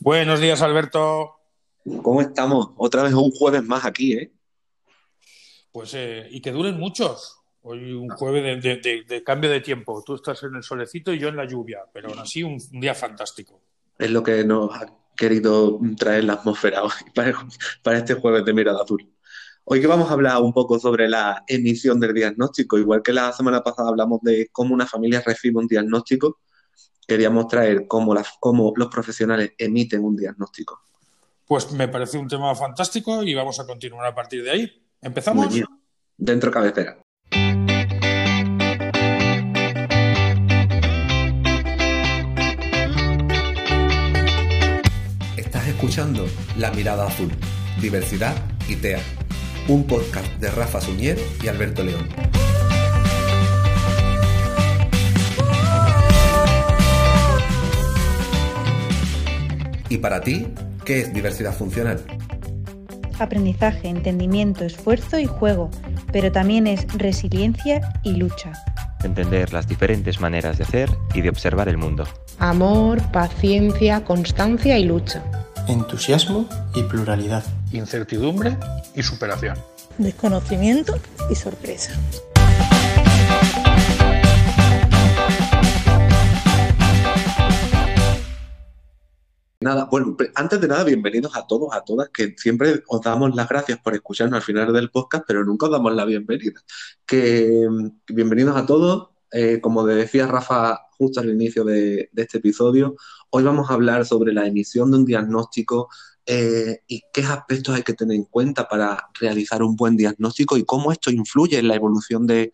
Buenos días, Alberto. ¿Cómo estamos? Otra vez un jueves más aquí, ¿eh? Pues, eh, y que duren muchos. Hoy un jueves de, cambio de tiempo. Tú estás en el solecito y yo en la lluvia, pero aún así un, día fantástico. Es lo que nos ha querido traer la atmósfera hoy para, este jueves de mirada azul. Hoy que vamos a hablar un poco sobre la emisión del diagnóstico, igual que la semana pasada hablamos de cómo una familia recibe un diagnóstico, queríamos traer cómo, cómo los profesionales emiten un diagnóstico. Pues me parece un tema fantástico y vamos a continuar a partir de ahí. ¿Empezamos? Dentro cabecera. Estás escuchando La Mirada Azul, Diversidad y TEA, un podcast de Rafa Suñer y Alberto León. ¿Y para ti, qué es diversidad funcional? aprendizaje, entendimiento, esfuerzo y juego, pero también es resiliencia y lucha. Entender las diferentes maneras de hacer y de observar el mundo. Amor, paciencia, constancia y lucha. Entusiasmo y pluralidad. Incertidumbre y superación. Desconocimiento y sorpresa. Nada, bueno, antes de nada, bienvenidos a todos, a todas, que siempre os damos las gracias por escucharnos al final del podcast, pero nunca os damos la bienvenida. Que bienvenidos a todos. Eh, como decía Rafa justo al inicio de, este episodio, hoy vamos a hablar sobre la emisión de un diagnóstico eh, y qué aspectos hay que tener en cuenta para realizar un buen diagnóstico y cómo esto influye en la evolución de,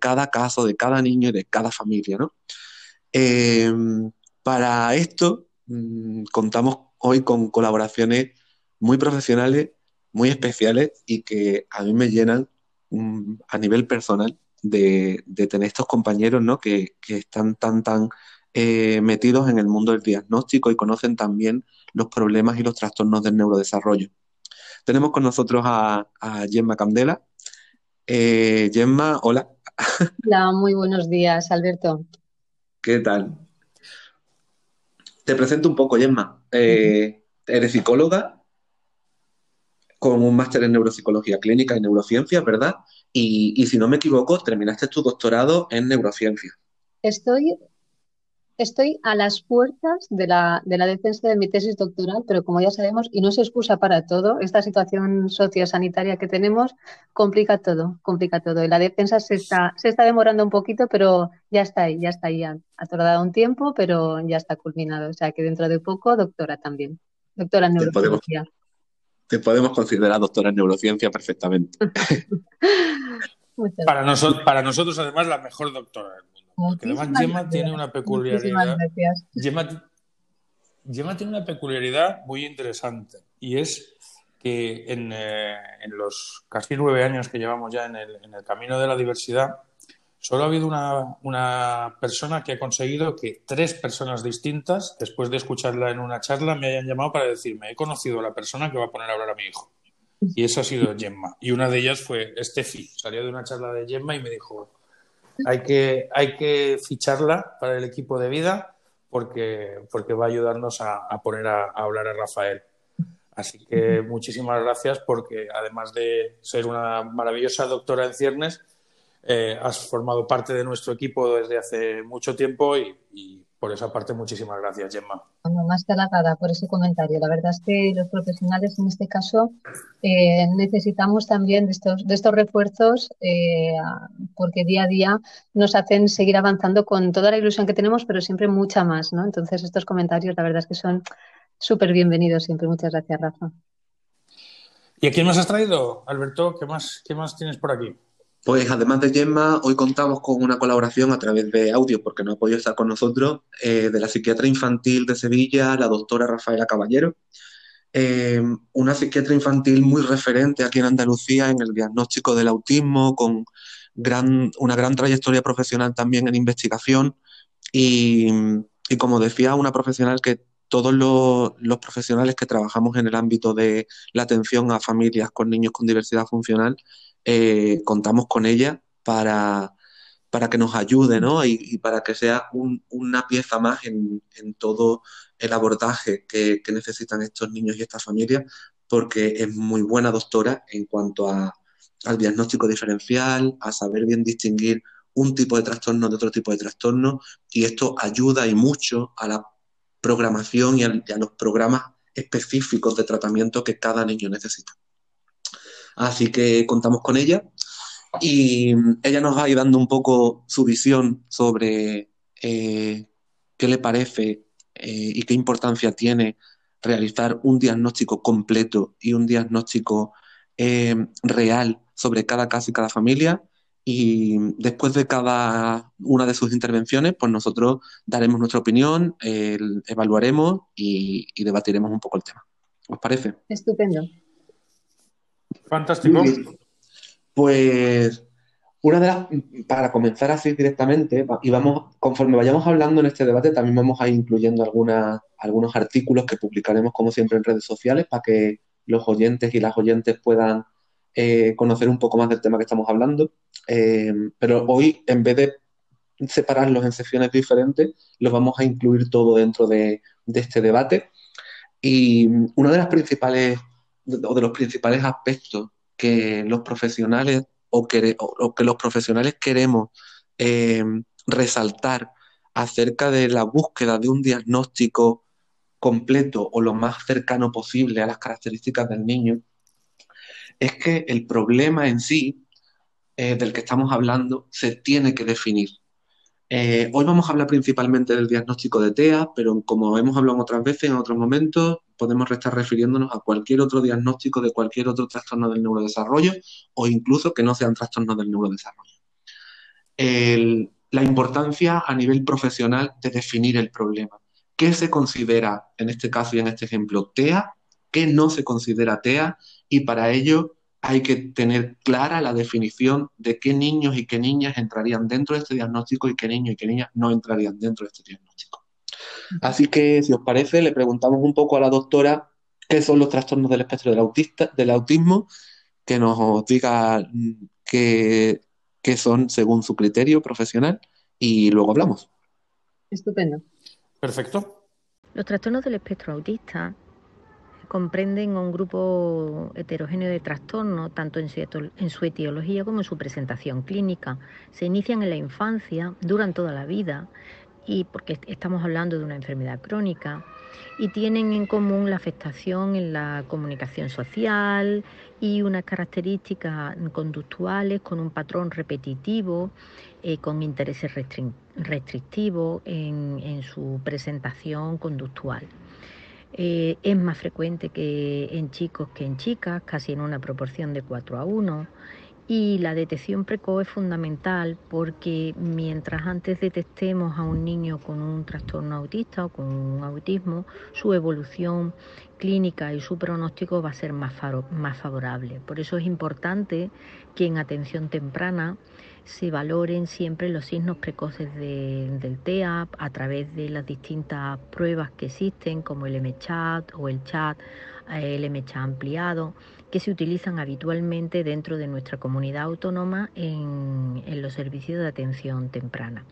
cada caso, de cada niño y de cada familia. ¿no? Eh, para esto Mm, contamos hoy con colaboraciones muy profesionales, muy especiales y que a mí me llenan mm, a nivel personal de, tener estos compañeros ¿no? que, están tan, tan eh, metidos en el mundo del diagnóstico y conocen también los problemas y los trastornos del neurodesarrollo. Tenemos con nosotros a, Gemma Candela. Eh, Gemma, hola. Hola, muy buenos días, Alberto. ¿Qué tal? Te presento un poco, Gemma. Eh, eres psicóloga con un máster en neuropsicología clínica y neurociencia, ¿verdad? Y, si no me equivoco, terminaste tu doctorado en neurociencia. Estoy Estoy a las puertas de la, de la, defensa de mi tesis doctoral, pero como ya sabemos, y no se excusa para todo, esta situación sociosanitaria que tenemos complica todo, complica todo. Y la defensa se está, se está demorando un poquito, pero ya está ahí, ya está ahí. Ha tardado un tiempo, pero ya está culminado. O sea que dentro de poco, doctora también. Doctora en neurociencia. Te podemos, considerar doctora en neurociencia perfectamente. para, nosotros, para nosotros, además, la mejor doctora además Gemma tiene una peculiaridad. Gemma, tiene una peculiaridad muy interesante y es que en, eh, los casi nueve años que llevamos ya en el, camino de la diversidad, solo ha habido una, persona que ha conseguido que tres personas distintas, después de escucharla en una charla, me hayan llamado para decirme, he conocido a la persona que va a poner a hablar a mi hijo. Y eso ha sido Gemma. Y una de ellas fue Steffi. Salió de una charla de Gemma y me dijo, hay que, hay que ficharla para el equipo de vida porque, porque va a ayudarnos a, poner a, hablar a Rafael. Así que muchísimas gracias porque además de ser una maravillosa doctora en ciernes, eh, has formado parte de nuestro equipo desde hace mucho tiempo y por esa parte, muchísimas gracias, Gemma. más que halagada por ese comentario. La verdad es que los profesionales en este caso eh, necesitamos también de estos, de estos refuerzos eh, porque día a día nos hacen seguir avanzando con toda la ilusión que tenemos, pero siempre mucha más. ¿no? Entonces, estos comentarios, la verdad es que son súper bienvenidos siempre. Muchas gracias, Rafa. ¿Y a quién más has traído, Alberto? ¿Qué más, qué más tienes por aquí? Pues además de Gemma, hoy contamos con una colaboración a través de audio, porque no ha podido estar con nosotros, eh, de la psiquiatra infantil de Sevilla, la doctora Rafaela Caballero. Eh, una psiquiatra infantil muy referente aquí en Andalucía en el diagnóstico del autismo, con gran, una gran trayectoria profesional también en investigación y, como decía, una profesional que todos los, los, profesionales que trabajamos en el ámbito de la atención a familias con niños con diversidad funcional eh, contamos con ella para, para que nos ayude, ¿no? Y, para que sea una pieza más en, todo el abordaje que, necesitan estos niños y estas familias, porque es muy buena doctora en cuanto al diagnóstico diferencial, a saber bien distinguir un tipo de trastorno de otro tipo de trastorno, y esto ayuda y mucho a la programación y a los programas específicos de tratamiento que cada niño necesita. Así que contamos con ella y ella nos va a ir dando un poco su visión sobre eh, qué le parece eh, y qué importancia tiene realizar un diagnóstico completo y un diagnóstico eh, real sobre cada caso y cada familia. Y después de cada una de sus intervenciones, pues nosotros daremos nuestra opinión, evaluaremos y, y debatiremos un poco el tema. ¿Os parece? Estupendo. Fantástico. Pues una de las, para comenzar así directamente, y vamos, conforme vayamos hablando en este debate, también vamos a ir incluyendo algunos artículos que publicaremos como siempre en redes sociales para que los oyentes y las oyentes puedan eh, conocer un poco más del tema que estamos hablando. Eh, pero hoy, en vez de separarlos en secciones diferentes, los vamos a incluir todo dentro de, de este debate. Y una de las principales o de los principales aspectos que los profesionales o que, que los profesionales queremos eh, resaltar acerca de la búsqueda de un diagnóstico completo o lo más cercano posible a las características del niño, es que el problema en sí eh, del que estamos hablando se tiene que definir. Eh, hoy vamos a hablar principalmente del diagnóstico de TEA, pero como hemos hablado otras veces, en otros momentos, podemos estar refiriéndonos a cualquier otro diagnóstico de cualquier otro trastorno del neurodesarrollo o incluso que no sean trastornos del neurodesarrollo. la importancia a nivel profesional de definir el problema. ¿Qué se considera en este caso y en este ejemplo TEA? ¿Qué no se considera TEA? Y para ello hay que tener clara la definición de qué niños y qué niñas entrarían dentro de este diagnóstico y qué niños y qué niñas no entrarían dentro de este diagnóstico. Así que, si os parece, le preguntamos un poco a la doctora qué son los trastornos del espectro del, autista, del autismo, que nos diga mm, qué, qué son según su criterio profesional y luego hablamos. Estupendo. Perfecto. Los trastornos del espectro autista comprenden un grupo heterogéneo de trastornos, tanto en su, etiología como en su presentación clínica. Se inician en la infancia, duran toda la vida, y porque estamos hablando de una enfermedad crónica, y tienen en común la afectación en la comunicación social y unas características conductuales con un patrón repetitivo, eh, con intereses restrictivos en su presentación conductual. Eh, es más frecuente que en chicos que en chicas, casi en una proporción de 4 a 1. Y la detección precoz es fundamental porque mientras antes detectemos a un niño con un trastorno autista o con un autismo, su evolución clínica y su pronóstico va a ser más, más favorable. Por eso es importante que en atención temprana se valoren siempre los signos precoces del TEAP a través de las distintas pruebas que existen, como el MCHAT o el CHAT, el MCHAT ampliado, que se utilizan habitualmente dentro de nuestra comunidad autónoma en los servicios de atención temprana.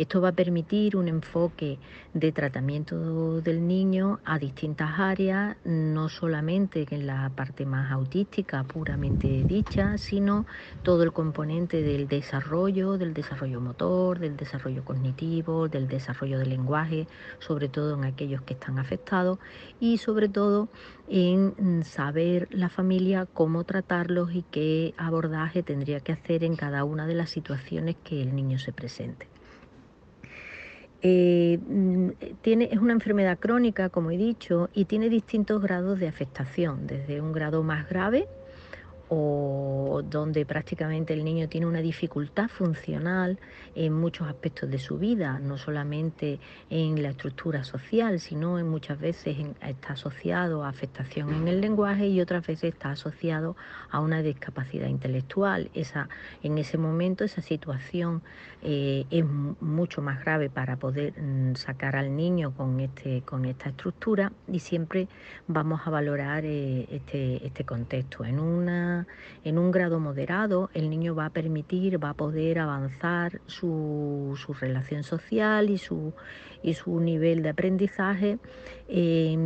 Esto va a permitir un enfoque de tratamiento del niño a distintas áreas, no solamente en la parte más autística puramente dicha, sino todo el componente del desarrollo, del desarrollo motor, del desarrollo cognitivo, del desarrollo del lenguaje, sobre todo en aquellos que están afectados y sobre todo en saber la familia cómo tratarlos y qué abordaje tendría que hacer en cada una de las situaciones que el niño se presente. Eh, mm, tiene, es una enfermedad crónica, como he dicho, y tiene distintos grados de afectación, desde un grado más grave, o donde prácticamente el niño tiene una dificultad funcional en muchos aspectos de su vida, no solamente en la estructura social, sino en muchas veces está asociado a afectación en el lenguaje y otras veces está asociado a una discapacidad intelectual. Esa, en ese momento esa situación eh, es mucho más grave para poder mm, sacar al niño con, este, con esta estructura y siempre vamos a valorar eh, este, este contexto. En una en un grado moderado, el niño va a permitir, va a poder avanzar su, su relación social y su, y su nivel de aprendizaje eh,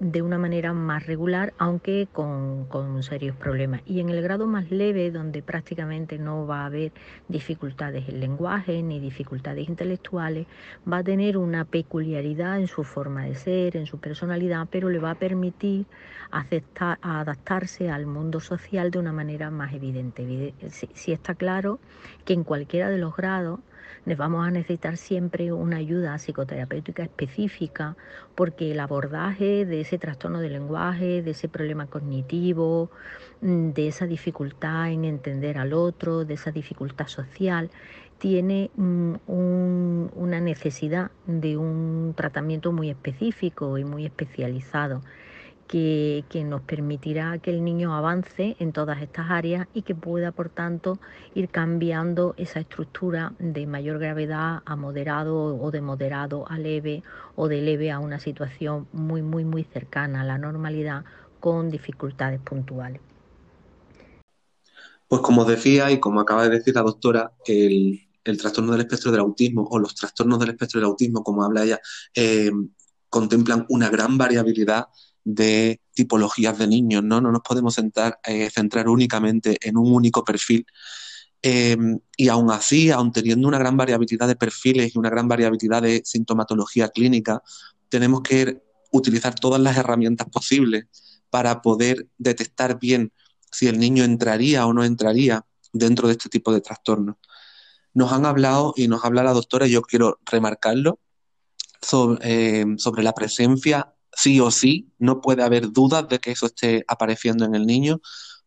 de una manera más regular, aunque con, con, serios problemas. Y en el grado más leve, donde prácticamente no va a haber dificultades en lenguaje ni dificultades intelectuales, va a tener una peculiaridad en su forma de ser, en su personalidad, pero le va a permitir aceptar, adaptarse al mundo social de una manera más evidente. Si está claro que en cualquiera de los grados vamos a necesitar siempre una ayuda psicoterapéutica específica porque el abordaje de ese trastorno del lenguaje, de ese problema cognitivo, mm, de esa dificultad en entender al otro, de esa dificultad social, tiene mm, una necesidad de un tratamiento muy específico y muy especializado que, nos permitirá que el niño avance en todas estas áreas y que pueda, por tanto, ir cambiando esa estructura de mayor gravedad a moderado o de moderado a leve o de leve a una situación muy, muy, muy cercana a la normalidad con dificultades puntuales. Pues como decía y como acaba de decir la doctora, el, trastorno del espectro del autismo o los trastornos del espectro del autismo, como habla ella, eh, contemplan una gran variabilidad de tipologías de niños, ¿no? No nos podemos eh, centrar únicamente en un único perfil. Eh, y aún así, aún teniendo una gran variabilidad de perfiles y una gran variabilidad de sintomatología clínica, tenemos que utilizar todas las herramientas posibles para poder detectar bien si el niño entraría o no entraría dentro de este tipo de trastornos. Nos han hablado y nos habla la doctora, y yo quiero remarcarlo, eh, sobre la presencia sí o sí, no puede haber dudas de que eso esté apareciendo en el niño,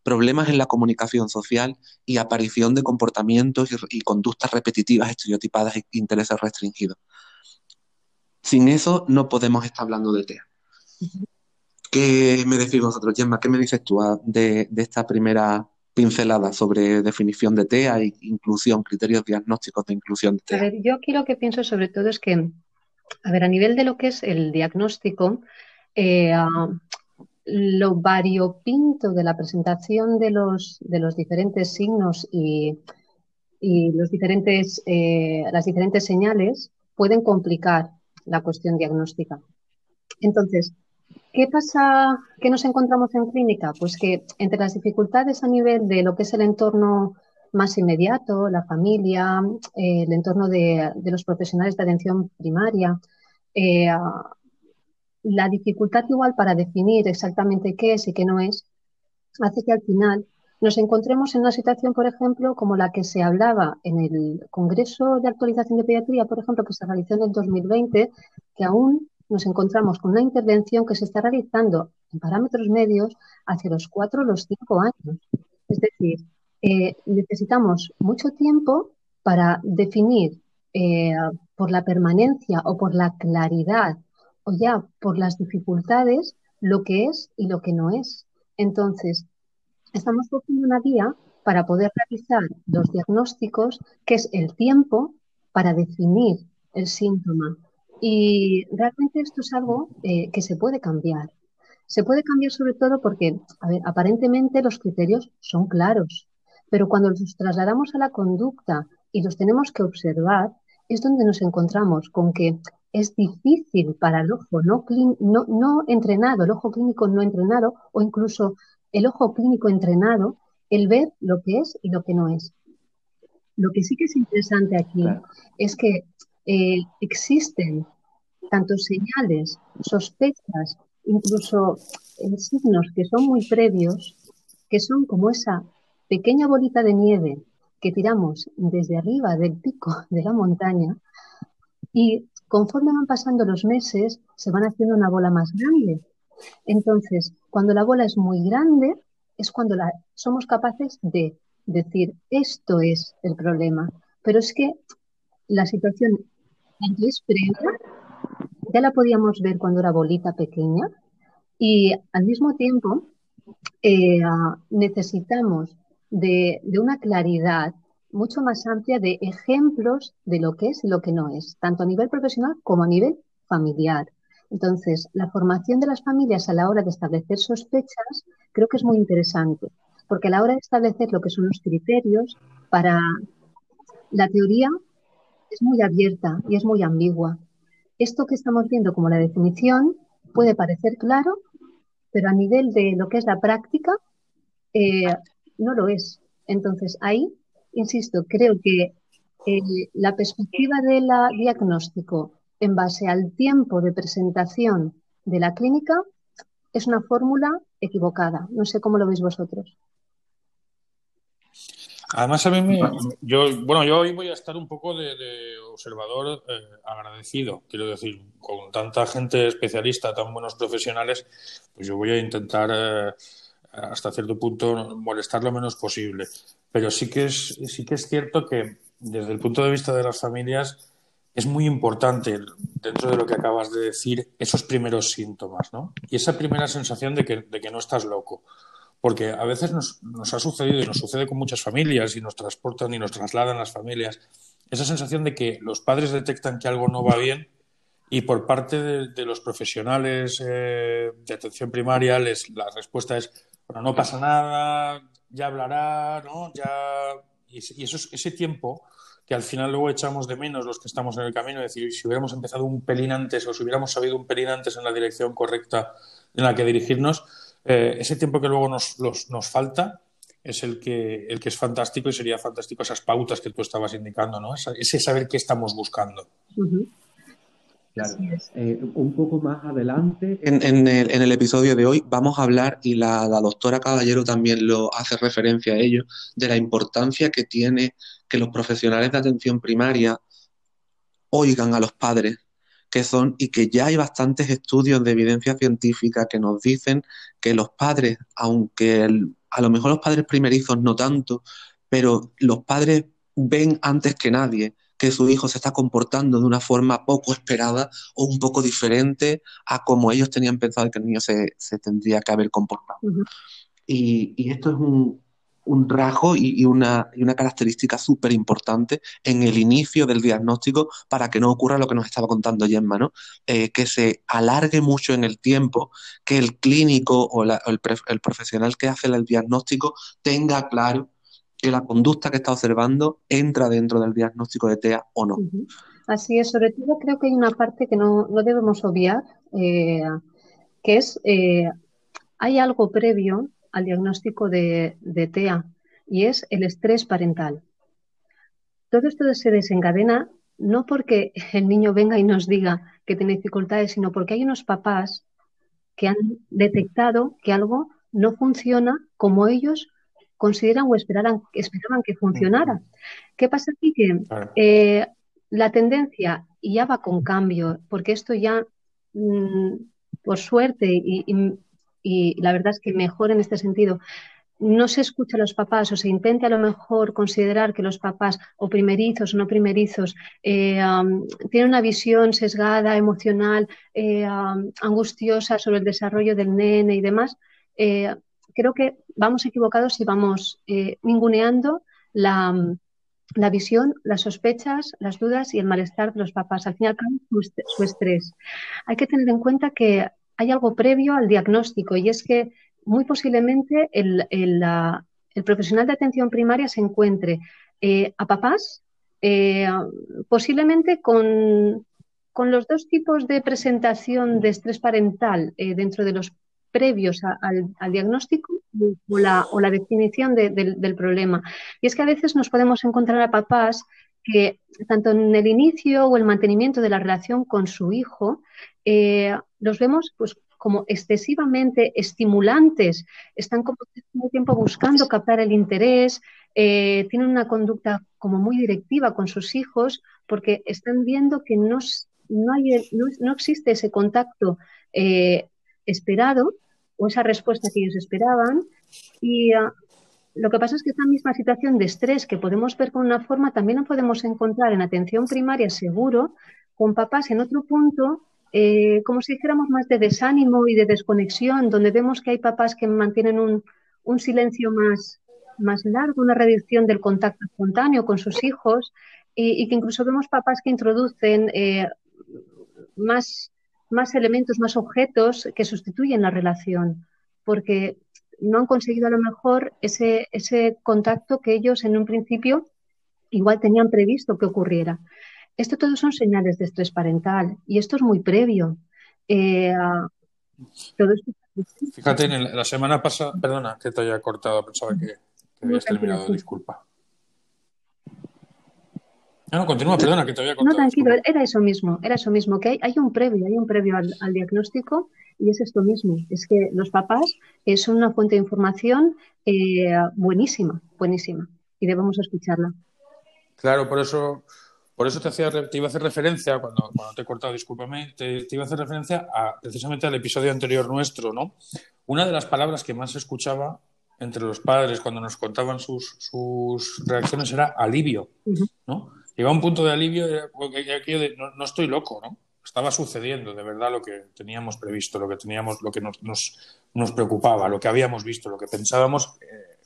problemas en la comunicación social y aparición de comportamientos y, conductas repetitivas, estereotipadas e intereses restringidos. Sin eso no podemos estar hablando de TEA. ¿Qué me decís vosotros, Gemma? ¿Qué me dices tú ah, de, esta primera pincelada sobre definición de TEA e inclusión, criterios diagnósticos de inclusión de TEA? A ver, yo aquí lo que pienso sobre todo es que a ver, a nivel de lo que es el diagnóstico, eh, lo variopinto de la presentación de los, de los diferentes signos y, los diferentes, eh, las diferentes señales pueden complicar la cuestión diagnóstica. Entonces, ¿qué pasa, qué nos encontramos en clínica? Pues que entre las dificultades a nivel de lo que es el entorno más inmediato, la familia, eh, el entorno de, los profesionales de atención primaria. Eh, la dificultad igual para definir exactamente qué es y qué no es, hace que al final nos encontremos en una situación, por ejemplo, como la que se hablaba en el Congreso de Actualización de Pediatría, por ejemplo, que se realizó en el 2020, que aún nos encontramos con una intervención que se está realizando en parámetros medios hacia los cuatro o los cinco años. Es decir, eh, necesitamos mucho tiempo para definir eh, por la permanencia o por la claridad o ya por las dificultades lo que es y lo que no es. Entonces, estamos cogiendo una vía para poder realizar los diagnósticos, que es el tiempo para definir el síntoma. Y realmente esto es algo eh, que se puede cambiar. Se puede cambiar sobre todo porque, aparentemente los criterios son claros. Pero cuando los trasladamos a la conducta y los tenemos que observar, es donde nos encontramos con que es difícil para el ojo no, no, entrenado, el ojo clínico no entrenado o incluso el ojo clínico entrenado, el ver lo que es y lo que no es. Lo que sí que es interesante aquí es que eh, existen tantos señales, sospechas, incluso eh, signos que son muy previos, que son como esa pequeña bolita de nieve que tiramos desde arriba del pico de la montaña y conforme van pasando los meses se van haciendo una bola más grande. Entonces, cuando la bola es muy grande, es cuando la, somos capaces de decir, esto es el problema. Pero es que la situación es previa, ya la podíamos ver cuando era bolita pequeña y al mismo tiempo eh, necesitamos de, una claridad mucho más amplia de ejemplos de lo que es y lo que no es, tanto a nivel profesional como a nivel familiar. Entonces, la formación de las familias a la hora de establecer sospechas creo que es muy interesante. porque a la hora de establecer lo que son los criterios para la teoría es muy abierta y es muy ambigua. Esto que estamos viendo como la definición puede parecer claro, pero a nivel de lo que es la práctica eh, no lo es. Entonces ahí, insisto, creo que eh, la perspectiva del diagnóstico en base al tiempo de presentación de la clínica es una fórmula equivocada. No sé cómo lo veis vosotros. Además, a mí me, yo, bueno, yo hoy voy a estar un poco de, observador eh, agradecido. Quiero decir, con tanta gente especialista, tan buenos profesionales, pues yo voy a intentar eh, hasta cierto punto molestar lo menos posible. Pero sí que es, sí que es cierto que desde el punto de vista de las familias es muy importante dentro de lo que acabas de decir esos primeros síntomas, ¿no? Y esa primera sensación de que, de que no estás loco porque a veces nos, ha sucedido y nos sucede con muchas familias y nos transportan y nos trasladan las familias, esa sensación de que los padres detectan que algo no va bien y por parte de, los profesionales eh, de atención primaria les, la respuesta es, bueno, no pasa nada, ya hablará, ¿no? Ya... Y, eso es ese tiempo que al final luego echamos de menos los que estamos en el camino, es decir, si hubiéramos empezado un pelín antes o si hubiéramos sabido un pelín antes en la dirección correcta en la que dirigirnos, eh, ese tiempo que luego nos, nos falta es el que, el que es fantástico y sería fantástico esas pautas que tú estabas indicando, ¿no? Ese saber qué estamos buscando. Claro. Eh, un poco más adelante, en, el, episodio de hoy, vamos a hablar, y la, la, doctora Caballero también lo hace referencia a ello, de la importancia que tiene que los profesionales de atención primaria oigan a los padres que son y que ya hay bastantes estudios de evidencia científica que nos dicen que los padres, aunque a lo mejor los padres primerizos no tanto, pero los padres ven antes que nadie que su hijo se está comportando de una forma poco esperada o un poco diferente a como ellos tenían pensado que el niño se, tendría que haber comportado. y, esto es un, un rasgo y, una, característica súper importante en el inicio del diagnóstico para que no ocurra lo que nos estaba contando Gemma, ¿no? Eh, que se alargue mucho en el tiempo, que el clínico o, el, profesional que hace el diagnóstico tenga claro que la conducta que está observando entra dentro del diagnóstico de TEA o no. Así es, sobre todo creo que hay una parte que no, debemos obviar, eh, que es, eh, hay algo previo al diagnóstico de, TEA y es el estrés parental. Todo esto se desencadena no porque el niño venga y nos diga que tiene dificultades, sino porque hay unos papás que han detectado que algo no funciona como ellos consideran o esperaban, esperaban que funcionara. ¿Qué pasa aquí? Que eh, la tendencia ya va con cambio, porque esto ya, mm, por suerte, y, y la verdad es que mejor en este sentido. No se escucha a los papás o se intenta a lo mejor considerar que los papás o primerizos o no primerizos eh, tienen una visión sesgada, emocional, eh, angustiosa sobre el desarrollo del nene y demás. Eh, creo que vamos equivocados y vamos ninguneando la, la visión, las sospechas, las dudas y el malestar de los papás. Al final, su estrés. Hay que tener en cuenta que hay algo previo al diagnóstico y es que muy posiblemente el, profesional de atención primaria se encuentre eh, a papás, eh, posiblemente con, los dos tipos de presentación de estrés parental eh, dentro de los previos al, diagnóstico o la, o la definición del problema. Y es que a veces nos podemos encontrar a papás que tanto en el inicio o el mantenimiento de la relación con su hijo, eh, los vemos pues como excesivamente estimulantes, están como todo el tiempo buscando captar el interés, eh, tienen una conducta como muy directiva con sus hijos porque están viendo que no, no, hay, no, existe ese contacto eh, esperado o esa respuesta que ellos esperaban. Y ah, lo que pasa es que esta misma situación de estrés que podemos ver con una forma también la podemos encontrar en atención primaria seguro con papás. En otro punto, eh, como si dijéramos más de desánimo y de desconexión, donde vemos que hay papás que mantienen un, silencio más, más largo, una reducción del contacto espontáneo con sus hijos y, que incluso vemos papás que introducen eh, más, más elementos, más objetos que sustituyen la relación, porque no han conseguido a lo mejor ese, ese contacto que ellos en un principio igual tenían previsto que ocurriera. Esto todo son señales de estrés parental y esto es muy previo. Eh, Fíjate, en la semana pasada, perdona que te haya cortado, pensaba que, habías terminado, disculpa. No, continúa, perdona, que te había cortado. No, tranquilo, era eso mismo, era eso mismo, que hay, un previo, hay un previo al, diagnóstico y es esto mismo, es que los papás eh, son una fuente de información eh, buenísima, buenísima, y debemos escucharla. Claro, por eso, por eso te, hacía, te iba a hacer referencia, cuando, te he cortado, discúlpame, te, iba a hacer referencia a, precisamente al episodio anterior nuestro, ¿no? Una de las palabras que más se escuchaba entre los padres cuando nos contaban sus, sus reacciones era alivio, ¿no? Llegaba un punto de alivio, aquello de no, no, estoy loco, ¿no? Estaba sucediendo de verdad lo que teníamos previsto, lo que teníamos, lo que nos, nos, preocupaba, lo que habíamos visto, lo que pensábamos, eh,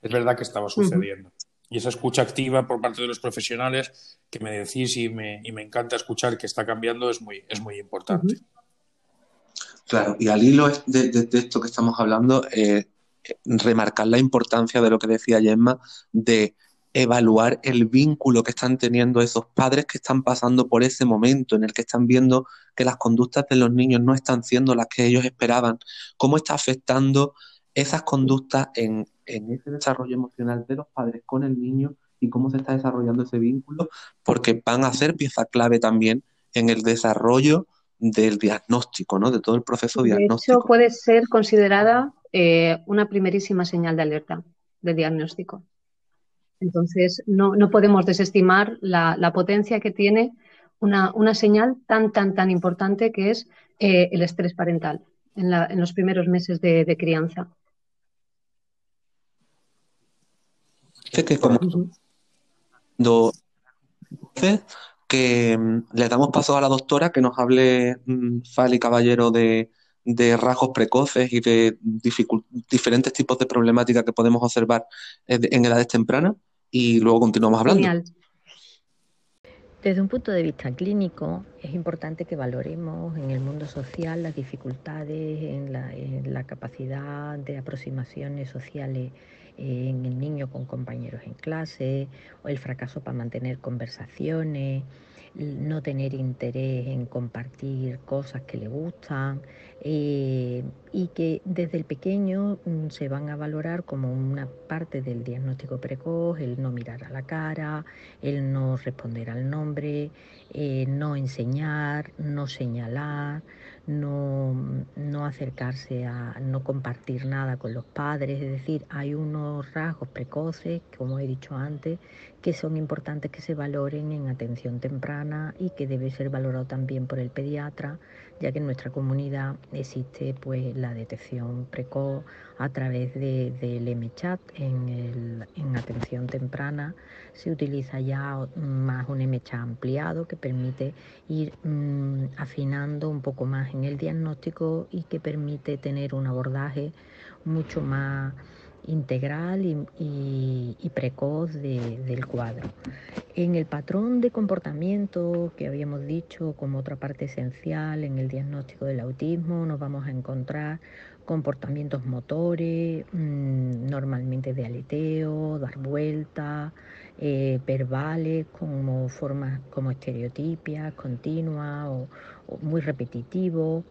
es verdad que estaba sucediendo y esa escucha activa por parte de los profesionales que me decís y me, y me encanta escuchar que está cambiando es muy, es muy importante. Claro, y al hilo de, esto que estamos hablando, eh, remarcar la importancia de lo que decía Gemma, de evaluar el vínculo que están teniendo esos padres que están pasando por ese momento en el que están viendo que las conductas de los niños no están siendo las que ellos esperaban, cómo está afectando esas conductas en, ese desarrollo emocional de los padres con el niño y cómo se está desarrollando ese vínculo, porque van a ser pieza clave también en el desarrollo del diagnóstico, ¿no? De todo el proceso diagnóstico. De hecho, puede ser considerada eh, una primerísima señal de alerta de diagnóstico. Entonces, no, podemos desestimar la, potencia que tiene una, señal tan, tan, tan importante que es eh, el estrés parental en, los primeros meses de crianza. que como que mm, le damos paso a la doctora que nos hable, mm, Fali Caballero, de, rasgos precoces y de diferentes tipos de problemáticas que podemos observar en edades tempranas y luego continuamos hablando. Desde un punto de vista clínico, es importante que valoremos en el mundo social las dificultades en la capacidad de aproximaciones sociales en el niño con compañeros en clase, o el fracaso para mantener conversaciones, no tener interés en compartir cosas que le gustan eh, y que desde el pequeño mm, se van a valorar como una parte del diagnóstico precoz, el no mirar a la cara, el no responder al nombre, eh, no enseñar, no señalar, no, no acercarse a no compartir nada con los padres, es decir, hay unos rasgos precoces, como he dicho antes, que son importantes que se valoren en atención temprana y que debe ser valorado también por el pediatra, ya que en nuestra comunidad existe pues la detección precoz a través del MChat. En, en atención temprana se utiliza ya más un MChat ampliado que permite ir mm, afinando un poco más en el diagnóstico y que permite tener un abordaje mucho más integral y, precoz del cuadro. En el patrón de comportamiento que habíamos dicho como otra parte esencial en el diagnóstico del autismo, nos vamos a encontrar comportamientos motores, mm, normalmente de aleteo, dar vuelta, eh, verbales como formas como estereotipias, continuas o, muy repetitivos.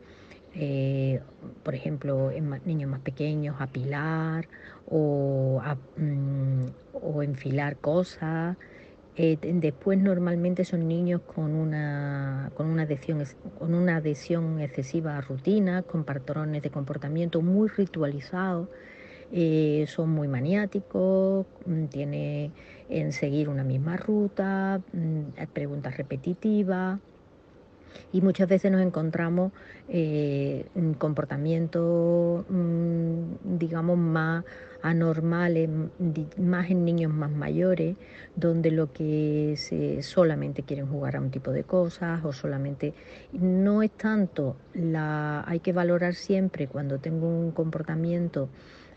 Eh, por ejemplo, en niños más pequeños, apilar o, mm, o enfilar cosas. Eh, después normalmente son niños con una, con, una adhesión, con una adhesión excesiva a rutinas, con patrones de comportamiento muy ritualizados, son muy maniáticos, mm, tiene en seguir una misma ruta, mm, preguntas repetitivas y muchas veces nos encontramos eh, comportamientos, mm, digamos, más anormales, más en niños más mayores, donde lo que se, solamente quieren jugar a un tipo de cosas o solamente no es tanto la hay que valorar siempre cuando tengo un comportamiento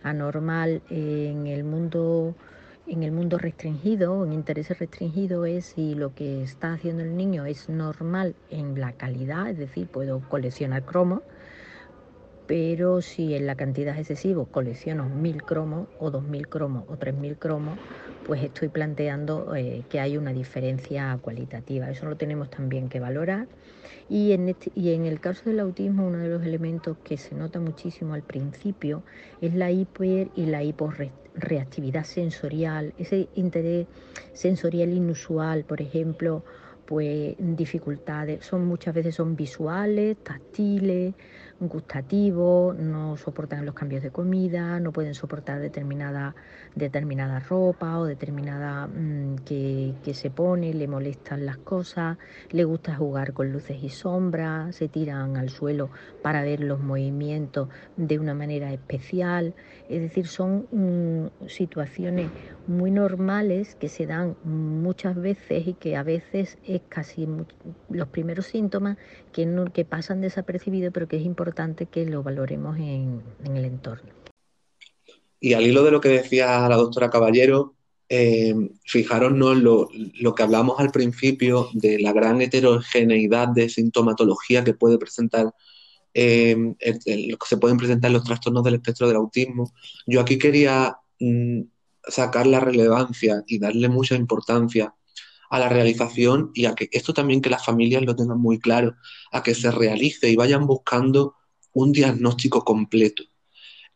anormal en el mundo en el mundo restringido, en intereses restringidos, es si lo que está haciendo el niño es normal en la calidad, es decir, puedo coleccionar cromos, pero si en la cantidad excesiva colecciono mil cromos o dos mil cromos o tres mil cromos, pues estoy planteando eh, que hay una diferencia cualitativa. Eso lo tenemos también que valorar. Y en, este, y en el caso del autismo, uno de los elementos que se nota muchísimo al principio es la hiper y la hiporreactividad sensorial, ese interés sensorial inusual, por ejemplo, pues dificultades, son muchas veces son visuales, táctiles, gustativos, no soportan los cambios de comida, no pueden soportar determinada, determinada ropa o determinada mm, que, que, se pone, le molestan las cosas, le gusta jugar con luces y sombras, se tiran al suelo para ver los movimientos de una manera especial. Es decir, son mm, situaciones muy normales que se dan muchas veces y que a veces es casi los primeros síntomas que, no, que pasan desapercibidos, pero que es importante que lo valoremos en, en el entorno. Y al hilo de lo que decía la doctora Caballero, eh, fijaros ¿no? lo, lo, que hablamos al principio de la gran heterogeneidad de sintomatología que puede presentar eh, el, se pueden presentar los trastornos del espectro del autismo. Yo aquí quería mm, sacar la relevancia y darle mucha importancia a la realización y a que esto también que las familias lo tengan muy claro, a que se realice y vayan buscando un diagnóstico completo.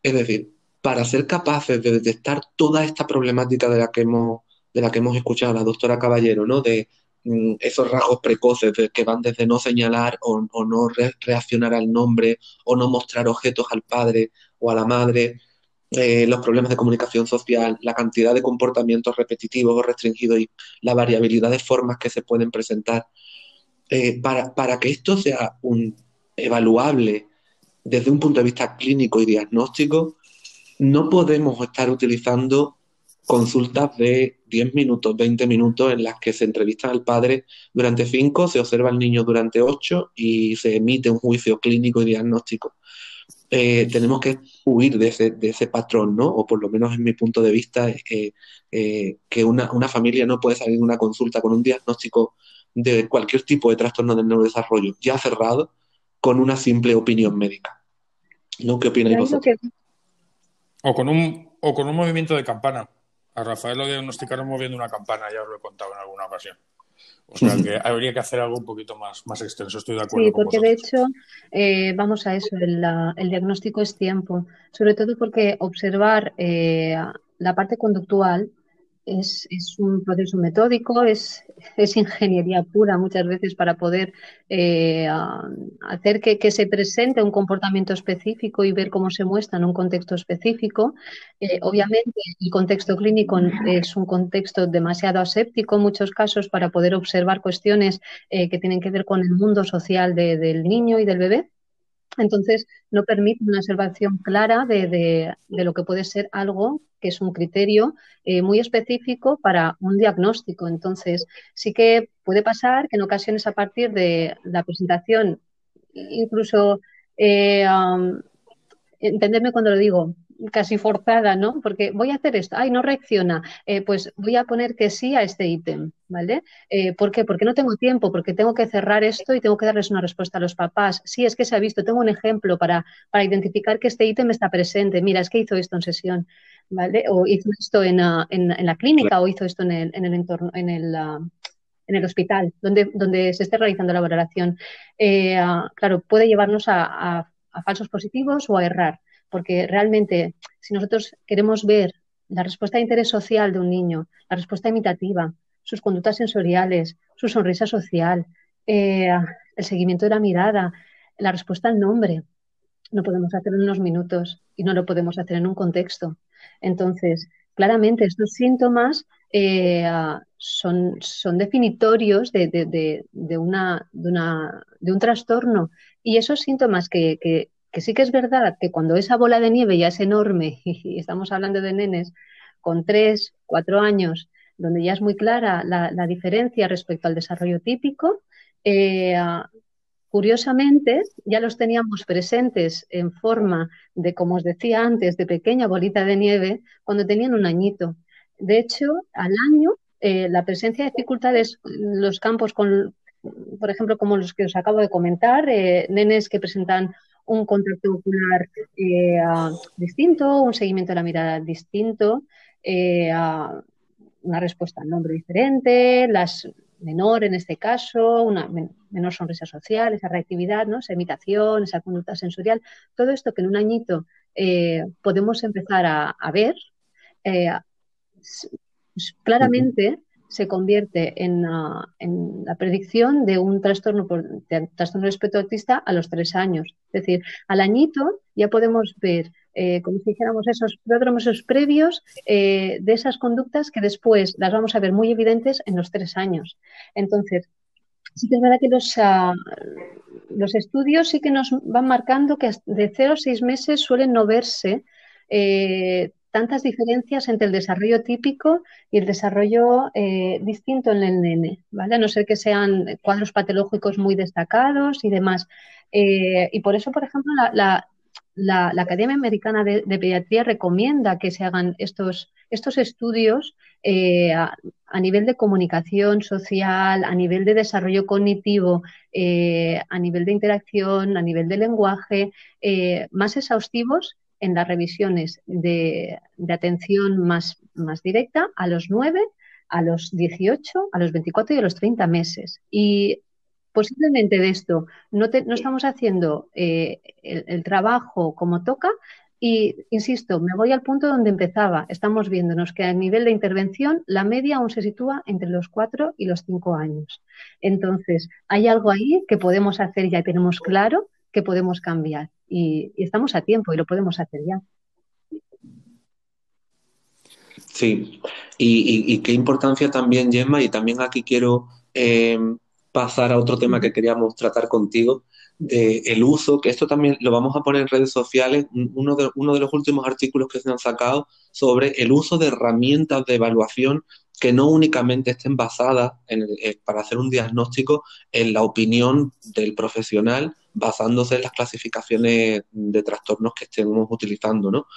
Es decir, para ser capaces de detectar toda esta problemática de la que hemos, de la que hemos escuchado la doctora Caballero, ¿no? De mm, esos rasgos precoces de, que van desde no señalar o, o no re reaccionar al nombre o no mostrar objetos al padre o a la madre, eh, los problemas de comunicación social, la cantidad de comportamientos repetitivos o restringidos y la variabilidad de formas que se pueden presentar. Eh, para, para, que esto sea un, evaluable desde un punto de vista clínico y diagnóstico, no podemos estar utilizando consultas de 10 minutos, 20 minutos en las que se entrevista al padre durante 5, se observa al niño durante 8 y se emite un juicio clínico y diagnóstico eh, tenemos que huir de ese, de ese, patrón, ¿no? O por lo menos en mi punto de vista, eh, eh, que una, una, familia no puede salir de una consulta con un diagnóstico de cualquier tipo de trastorno del neurodesarrollo ya cerrado con una simple opinión médica. ¿No? ¿Qué opináis vosotros? Que... O, con un, o con un movimiento de campana. A Rafael lo diagnosticaron moviendo una campana, ya os lo he contado en alguna ocasión. O sea que habría que hacer algo un poquito más, más extenso, estoy de acuerdo. Sí, porque de hecho, eh, vamos a eso, el, el, diagnóstico es tiempo, sobre todo porque observar eh, la parte conductual es, es, un proceso metódico, es, es, ingeniería pura muchas veces para poder eh, hacer que, que, se presente un comportamiento específico y ver cómo se muestra en un contexto específico. Eh, obviamente, el contexto clínico es un contexto demasiado aséptico en muchos casos para poder observar cuestiones eh, que tienen que ver con el mundo social de, del niño y del bebé. Entonces, no permite una observación clara de, de, lo que puede ser algo que es un criterio eh, muy específico para un diagnóstico. Entonces, sí que puede pasar que en ocasiones a partir de la presentación, incluso, eh, entenderme cuando lo digo, casi forzada, ¿no? Porque voy a hacer esto, ay, no reacciona, eh, pues voy a poner que sí a este ítem, ¿vale? Eh, ¿Por qué? Porque no tengo tiempo, porque tengo que cerrar esto y tengo que darles una respuesta a los papás. Sí, es que se ha visto, tengo un ejemplo para, para identificar que este ítem está presente. Mira, es que hizo esto en sesión, ¿vale? O hizo esto en, uh, en, en la clínica o hizo esto en el, en el entorno, en el... Uh, en el hospital, donde, donde se esté realizando la valoración. Eh, uh, claro, puede llevarnos a falsos positivos o a errar porque realmente si nosotros queremos ver la respuesta de interés social de un niño, la respuesta imitativa, sus conductas sensoriales, su sonrisa social, eh, el seguimiento de la mirada, la respuesta al nombre, no podemos hacer en unos minutos y no lo podemos hacer en un contexto. Entonces, claramente estos síntomas eh, son, son, definitorios de, de, de, una, una, de un trastorno y esos síntomas que que sí que es verdad que cuando esa bola de nieve ya es enorme, y estamos hablando de nenes con tres, cuatro años, donde ya es muy clara la, diferencia respecto al desarrollo típico, eh, curiosamente ya los teníamos presentes en forma de, como os decía antes, de pequeña bolita de nieve cuando tenían un añito. De hecho, al año, eh, la presencia de dificultades en los campos con, por ejemplo, como los que os acabo de comentar, eh, nenes que presentan un contacto ocular eh, distinto, un seguimiento de la mirada distinto, eh, una respuesta al nombre diferente, las menor en este caso, una menor sonrisa social, esa reactividad, ¿no? esa imitación, esa conducta sensorial, todo esto que en un añito eh, podemos empezar a, ver, claramente se convierte en, la predicción de un trastorno, por, de trastorno respecto autista a los tres años. Es decir, al añito ya podemos ver, eh, como si dijéramos, esos pródromos previos eh, de esas conductas que después las vamos a ver muy evidentes en los tres años. Entonces, sí que es verdad que los, ah, los estudios sí que nos van marcando que de cero a seis meses suelen no verse eh, tantas diferencias entre el desarrollo típico y el desarrollo eh, distinto en el nene, ¿vale? A no ser que sean cuadros patológicos muy destacados y demás. Eh, y por eso, por ejemplo, la, Academia Americana de, Pediatría recomienda que se hagan estos, estos estudios eh, a, nivel de comunicación social, a nivel de desarrollo cognitivo, a nivel de interacción, a nivel de lenguaje, más exhaustivos en las revisiones de, atención más, más, directa a los 9, a los 18, a los 24 y a los 30 meses. Y posiblemente de esto no, no estamos haciendo eh, el, trabajo como toca. Y insisto, me voy al punto donde empezaba. Estamos viéndonos que a nivel de intervención la media aún se sitúa entre los 4 y los 5 años. Entonces, hay algo ahí que podemos hacer ya y tenemos claro que podemos cambiar y, estamos a tiempo y lo podemos hacer ya. Sí, y, qué importancia también, Gemma, y también aquí quiero eh, pasar a otro tema que queríamos tratar contigo, de el uso, que esto también lo vamos a poner en redes sociales, uno de, uno de los últimos artículos que se han sacado sobre el uso de herramientas de evaluación que no únicamente estén basadas en, eh, para hacer un diagnóstico en la opinión del profesional, basándose en las clasificaciones de trastornos que estemos utilizando, ¿no?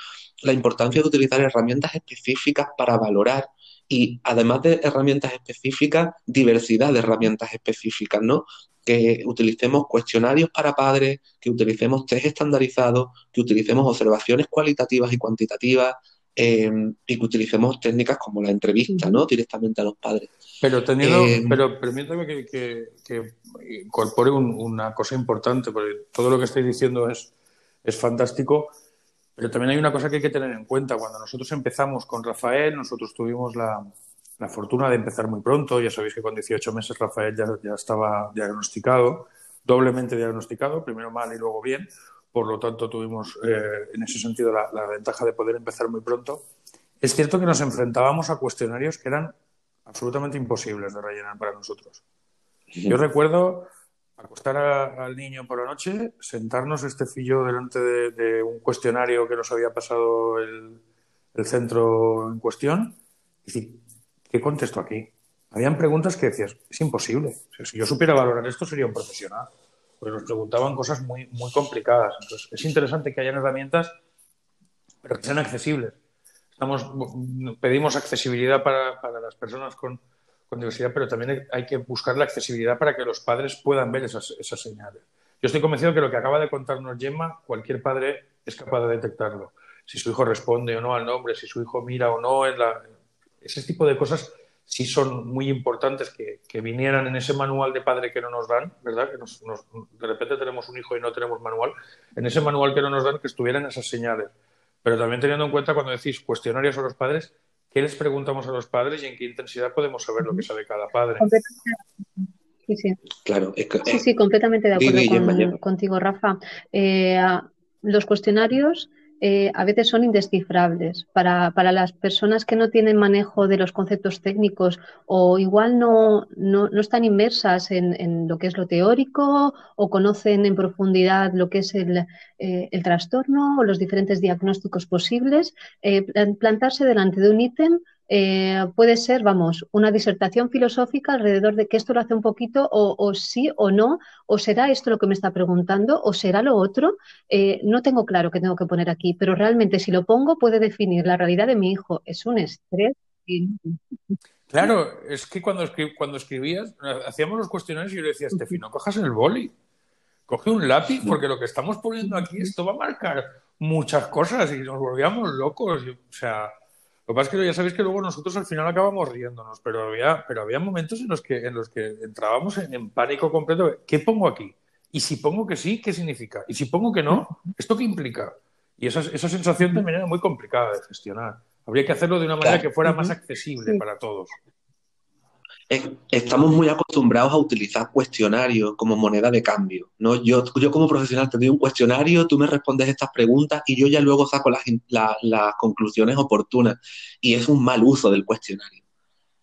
La importancia de utilizar herramientas específicas para valorar y además de herramientas específicas, diversidad de herramientas específicas, ¿no? Que utilicemos cuestionarios para padres, que utilicemos test estandarizados, que utilicemos observaciones cualitativas y cuantitativas, eh, y que utilicemos técnicas como la entrevista, ¿no? Directamente a los padres. Pero teniendo, eh, pero permítame que, incorpore una cosa importante, porque todo lo que estoy diciendo es, es fantástico, pero también hay una cosa que hay que tener en cuenta. Cuando nosotros empezamos con Rafael, nosotros tuvimos la, fortuna de empezar muy pronto. Ya sabéis que con 18 meses Rafael ya, ya estaba diagnosticado, doblemente diagnosticado, primero mal y luego bien. Por lo tanto, tuvimos eh, en ese sentido la, la ventaja de poder empezar muy pronto. Es cierto que nos enfrentábamos a cuestionarios que eran absolutamente imposibles de rellenar para nosotros. Yo recuerdo acostar al niño por la noche, sentarnos este fillo delante de, un cuestionario que nos había pasado el, centro en cuestión y decir, ¿qué contesto aquí? Habían preguntas que decías, es imposible. si yo supiera valorar esto, sería un profesional. Pues nos preguntaban cosas muy, muy complicadas. Entonces, es interesante que hayan herramientas, pero que sean accesibles estamos, pedimos accesibilidad para, las personas con, diversidad, pero también hay que buscar la accesibilidad para que los padres puedan ver esas, señales. Yo estoy convencido que lo que acaba de contarnos Gemma, cualquier padre es capaz de detectarlo. Si su hijo responde o no al nombre, si su hijo mira o no, en la... ese tipo de cosas sí son muy importantes que, vinieran en ese manual de padre que no nos dan, ¿verdad? Que de repente tenemos un hijo y no tenemos manual. En ese manual que no nos dan, que estuvieran esas señales. Pero también teniendo en cuenta cuando decís cuestionarios a los padres, ¿qué les preguntamos a los padres y en qué intensidad podemos saber lo que sabe cada padre? Sí, sí. Claro, sí, sí, completamente de acuerdo contigo, Rafa. Eh, los cuestionarios eh, a veces son indescifrables para, para, las personas que no tienen manejo de los conceptos técnicos o igual no, no, no están inmersas en, en, lo que es lo teórico o conocen en profundidad lo que es el, eh, el trastorno o los diferentes diagnósticos posibles. Eh, plantarse delante de un ítem eh, puede ser, vamos, una disertación filosófica alrededor de que esto lo hace un poquito o, sí o no, o será esto lo que me está preguntando, o será lo otro. Eh, no tengo claro qué tengo que poner aquí, pero realmente si lo pongo puede definir la realidad de mi hijo. Es un estrés. Claro, es que cuando, cuando escribías, hacíamos los cuestionarios y yo le decía, Estefi, no cojas el boli. coge un lápiz, porque lo que estamos poniendo aquí, esto va a marcar muchas cosas y nos volvíamos locos. o sea, lo que pasa es que ya sabéis que luego nosotros al final acabamos riéndonos, pero había, pero había momentos en los que, en los que entrábamos en, pánico completo. ¿Qué pongo aquí? Y si pongo que sí, ¿qué significa? Y si pongo que no, ¿esto qué implica? Y esa, esa sensación también era muy complicada de gestionar. Habría que hacerlo de una manera que fuera más accesible para todos. Estamos muy acostumbrados a utilizar cuestionarios como moneda de cambio. ¿no? Yo, yo como profesional te doy un cuestionario, tú me respondes estas preguntas y yo ya luego saco las, las conclusiones oportunas. Y es un mal uso del cuestionario.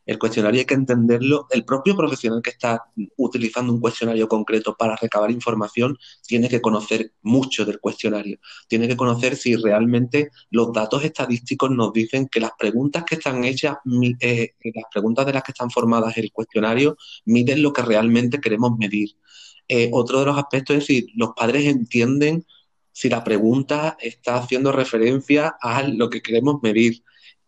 El cuestionario hay que entenderlo. El propio profesional que está utilizando un cuestionario concreto para recabar información tiene que conocer mucho del cuestionario. Tiene que conocer si realmente los datos estadísticos nos dicen que las preguntas que están hechas, eh, las preguntas de las que están formadas el cuestionario, miden lo que realmente queremos medir. Eh, otro de los aspectos es si los padres entienden si la pregunta está haciendo referencia a lo que queremos medir.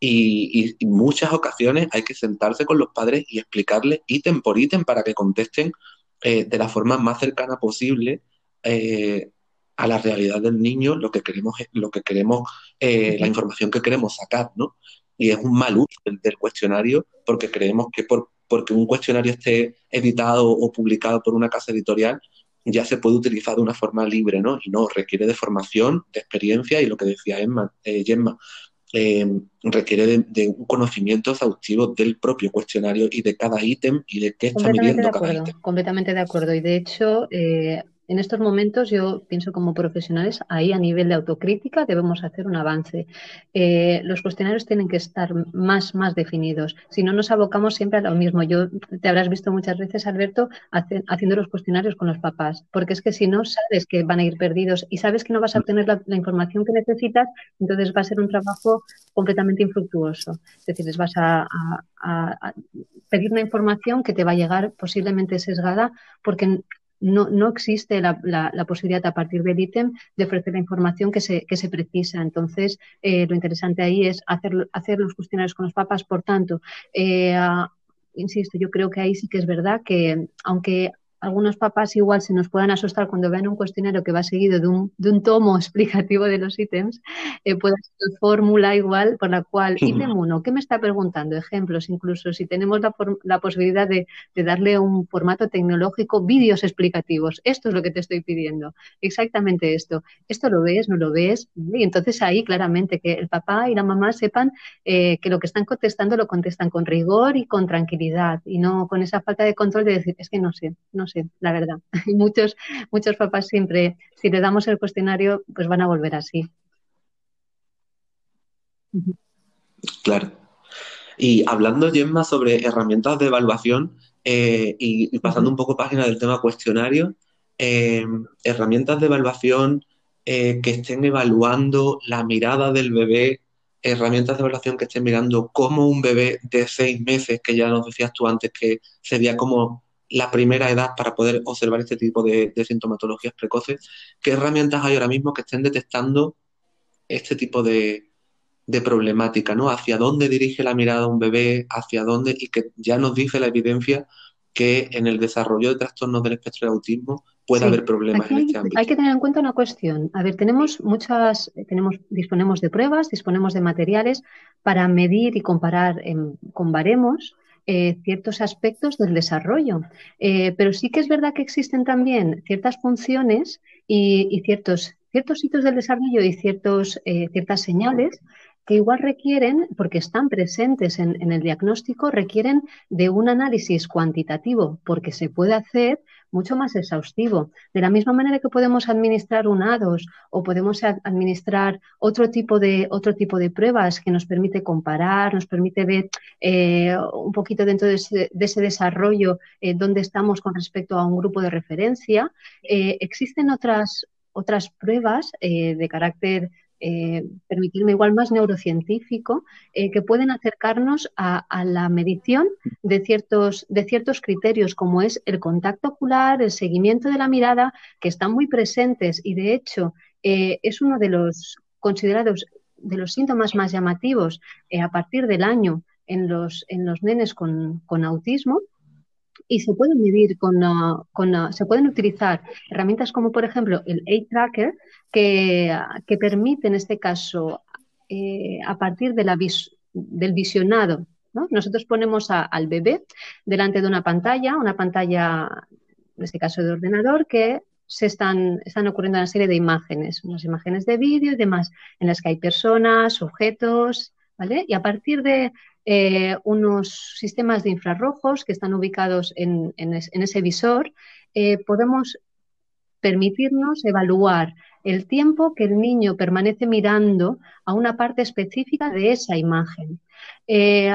Y, en muchas ocasiones hay que sentarse con los padres y explicarles ítem por ítem para que contesten eh, de la forma más cercana posible eh, a la realidad del niño lo que queremos, lo que queremos eh, la información que queremos sacar, ¿no? Y es un mal uso del, cuestionario porque creemos que por, porque un cuestionario esté editado o publicado por una casa editorial ya se puede utilizar de una forma libre, ¿no? Y no, requiere de formación, de experiencia y lo que decía Emma, Gemma, eh, requiere de, un conocimiento exhaustivo del propio cuestionario y de cada ítem y de qué está midiendo cada ítem. Completamente de acuerdo. Y de hecho, eh, en estos momentos yo pienso como profesionales, ahí a nivel de autocrítica debemos hacer un avance. Eh, los cuestionarios tienen que estar más, más definidos. Si no, nos abocamos siempre a lo mismo. Yo te habrás visto muchas veces, Alberto, haciendo los cuestionarios con los papás, porque es que si no sabes que van a ir perdidos y sabes que no vas a obtener la, información que necesitas, entonces va a ser un trabajo completamente infructuoso. Es decir, les vas a, a pedir una información que te va a llegar posiblemente sesgada porque no, no existe la, la, posibilidad a partir del ítem de ofrecer la información que se, que se precisa. Entonces, eh, lo interesante ahí es hacer, hacer los cuestionarios con los papas. Por tanto, eh, insisto, yo creo que ahí sí que es verdad que, aunque algunos papás igual se nos puedan asustar cuando vean un cuestionario que va seguido de un, de un tomo explicativo de los ítems, eh, puede ser fórmula igual por la cual, ítem 1, ¿qué me está preguntando? Ejemplos, incluso si tenemos la, la posibilidad de, de, darle un formato tecnológico, vídeos explicativos. Esto es lo que te estoy pidiendo. Exactamente esto. ¿Esto lo ves? ¿No lo ves? Y entonces ahí claramente que el papá y la mamá sepan eh, que lo que están contestando lo contestan con rigor y con tranquilidad y no con esa falta de control de decir, es que no sé, no sé la verdad. muchos, muchos papás siempre, si le damos el cuestionario, pues van a volver así. Claro. Y hablando, Gemma, sobre herramientas de evaluación eh, y, pasando un poco página del tema cuestionario, eh, herramientas de evaluación eh, que estén evaluando la mirada del bebé, herramientas de evaluación que estén mirando cómo un bebé de seis meses, que ya nos decías tú antes que sería como la primera edad para poder observar este tipo de, sintomatologías precoces, ¿qué herramientas hay ahora mismo que estén detectando este tipo de, problemática, ¿no? Hacia dónde dirige la mirada un bebé, hacia dónde, y que ya nos dice la evidencia que en el desarrollo de trastornos del espectro de autismo puede haber problemas en este ámbito. Hay que tener en cuenta una cuestión. A ver, tenemos muchas, tenemos, disponemos de pruebas, disponemos de materiales para medir y comparar con baremos eh, ciertos aspectos del desarrollo. Eh, pero sí que es verdad que existen también ciertas funciones y, ciertos, ciertos hitos del desarrollo y ciertos, eh, ciertas señales que igual requieren, porque están presentes en, en, el diagnóstico, requieren de un análisis cuantitativo, porque se puede hacer mucho más exhaustivo. De la misma manera que podemos administrar un ADOS o podemos administrar otro tipo de, otro tipo de pruebas que nos permite comparar, nos permite ver eh, un poquito dentro de ese, desarrollo eh, dónde estamos con respecto a un grupo de referencia, eh, existen otras, otras pruebas de carácter eh, permitirme igual más neurocientífico, eh, que pueden acercarnos a, la medición de ciertos, de ciertos criterios, como es el contacto ocular, el seguimiento de la mirada, que están muy presentes. Y de hecho eh, es uno de los considerados de los síntomas más llamativos a partir del año en los, en los nenes con, con autismo y se pueden medir con, con se pueden utilizar herramientas como por ejemplo el Age Tracker que, que permite en este caso eh, a partir de la del visionado nosotros ponemos al bebé delante de una pantalla, una pantalla, en este caso de ordenador, que se están, están ocurriendo una serie de imágenes, unas imágenes de vídeo y demás, en las que hay personas, objetos, ¿vale? Y a partir de eh, unos sistemas de infrarrojos que están ubicados en, ese visor, eh, podemos permitirnos evaluar el tiempo que el niño permanece mirando a una parte específica de esa imagen. Eh,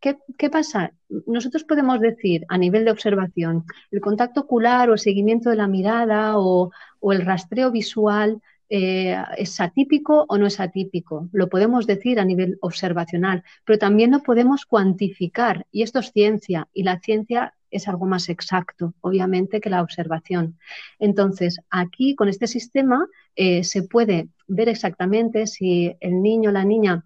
¿Qué, pasa? Nosotros podemos decir a nivel de observación, el contacto ocular o el seguimiento de la mirada o, el rastreo visual eh, es atípico o no es atípico. Lo podemos decir a nivel observacional, pero también lo podemos cuantificar y esto es ciencia y la ciencia es algo más exacto, obviamente, que la observación. Entonces, aquí con este sistema eh, se puede ver exactamente si el niño o la niña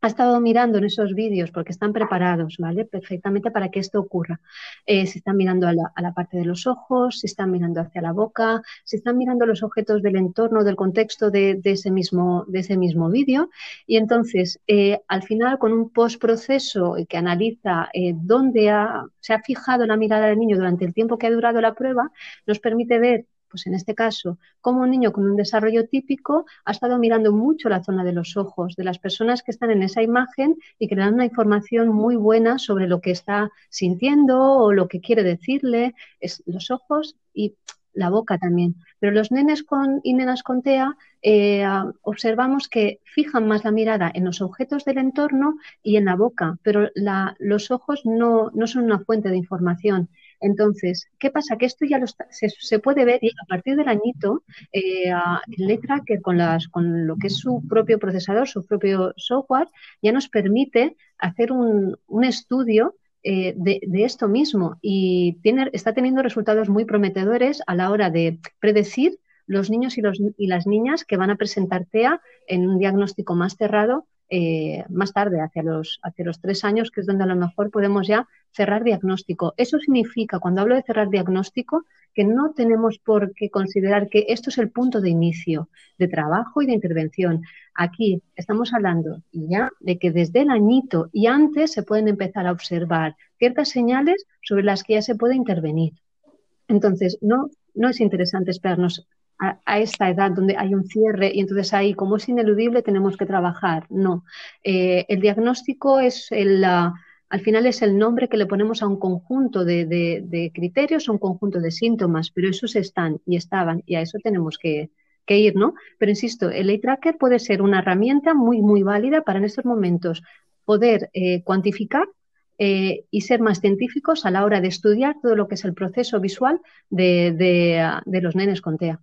ha estado mirando en esos vídeos porque están preparados, ¿vale? Perfectamente para que esto ocurra. Eh, si están mirando a la, parte de los ojos, si están mirando hacia la boca, si están mirando los objetos del entorno, del contexto de, ese mismo, de ese mismo vídeo. Y entonces, eh, al final, con un postproceso que analiza eh, dónde se ha fijado la mirada del niño durante el tiempo que ha durado la prueba, nos permite ver pues en este caso, como un niño con un desarrollo típico ha estado mirando mucho la zona de los ojos de las personas que están en esa imagen y que le dan una información muy buena sobre lo que está sintiendo o lo que quiere decirle, es los ojos y la boca también. Pero los nenes con, y nenas con TEA eh, observamos que fijan más la mirada en los objetos del entorno y en la boca, pero los ojos no, no son una fuente de información. Entonces, ¿qué pasa? Que esto ya se, puede ver y a partir del añito, eh, letra que con, las, con lo que es su propio procesador, su propio software, ya nos permite hacer un, estudio eh, de, esto mismo y tiene, está teniendo resultados muy prometedores a la hora de predecir los niños y, los, y las niñas que van a presentar TEA en un diagnóstico más cerrado eh, más tarde, hacia los, hacia los tres años, que es donde a lo mejor podemos ya cerrar diagnóstico. Eso significa, cuando hablo de cerrar diagnóstico, que no tenemos por qué considerar que esto es el punto de inicio de trabajo y de intervención. Aquí estamos hablando ya de que desde el añito y antes se pueden empezar a observar ciertas señales sobre las que ya se puede intervenir. Entonces, no, no es interesante esperarnos a, esta edad donde hay un cierre y entonces ahí, como es ineludible, tenemos que trabajar. No. Eh, el diagnóstico es el. al final es el nombre que le ponemos a un conjunto de, criterios, a un conjunto de síntomas, pero esos están y estaban y a eso tenemos que, ir, ¿no? Pero insisto, el eye tracker puede ser una herramienta muy, muy válida para en estos momentos poder eh, cuantificar eh, y ser más científicos a la hora de estudiar todo lo que es el proceso visual de, de los nenes con TEA.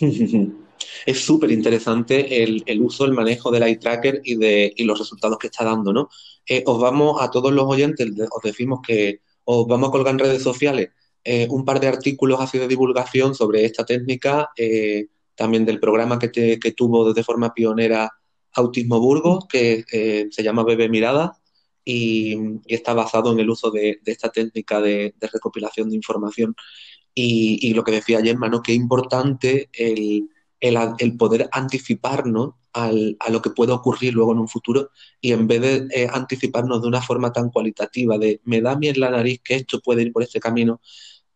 Es súper interesante el, uso, el manejo del eye tracker y, de, los resultados que está dando, ¿no? Eh, os vamos a todos los oyentes, os decimos que os vamos a colgar en redes sociales eh, un par de artículos así de divulgación sobre esta técnica, eh, también del programa que, tuvo de forma pionera Autismo Burgos, que se llama Bebé Mirada, y, está basado en el uso de, esta técnica de, recopilación de información. Y, lo que decía Gemma, ¿no? Qué importante el, poder anticiparnos al, a lo que puede ocurrir luego en un futuro y en vez de eh, anticiparnos de una forma tan cualitativa de me da miedo la nariz que esto puede ir por este camino,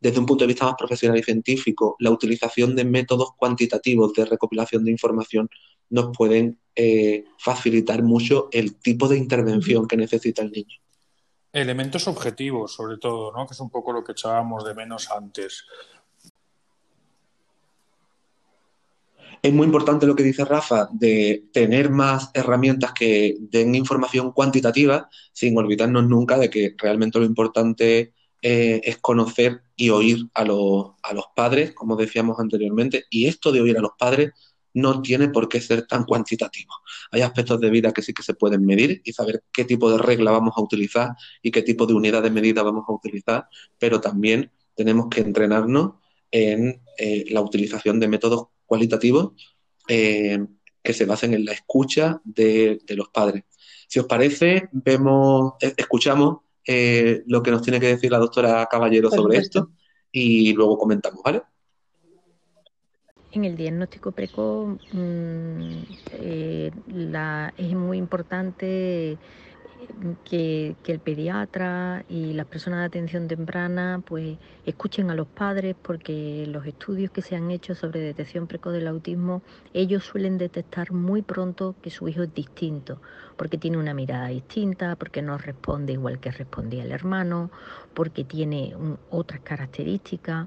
desde un punto de vista más profesional y científico, la utilización de métodos cuantitativos de recopilación de información nos pueden eh, facilitar mucho el tipo de intervención que necesita el niño. Elementos objetivos, sobre todo, ¿no? Que es un poco lo que echábamos de menos antes. Es muy importante lo que dice Rafa de tener más herramientas que den información cuantitativa, sin olvidarnos nunca de que realmente lo importante eh, es conocer y oír a, a los padres, como decíamos anteriormente, y esto de oír a los padres no tiene por qué ser tan cuantitativo. Hay aspectos de vida que sí que se pueden medir y saber qué tipo de regla vamos a utilizar y qué tipo de unidad de medida vamos a utilizar, pero también tenemos que entrenarnos en eh, la utilización de métodos cualitativos eh, que se basen en la escucha de, los padres. Si os parece, vemos, escuchamos eh, lo que nos tiene que decir la doctora Caballero sobre esto y luego comentamos, ¿vale? En el diagnóstico precoz mm, eh, es muy importante que, el pediatra y las personas de atención temprana pues escuchen a los padres porque los estudios que se han hecho sobre detección precoz del autismo, ellos suelen detectar muy pronto que su hijo es distinto, porque tiene una mirada distinta, porque no responde igual que respondía el hermano, porque tiene otras características.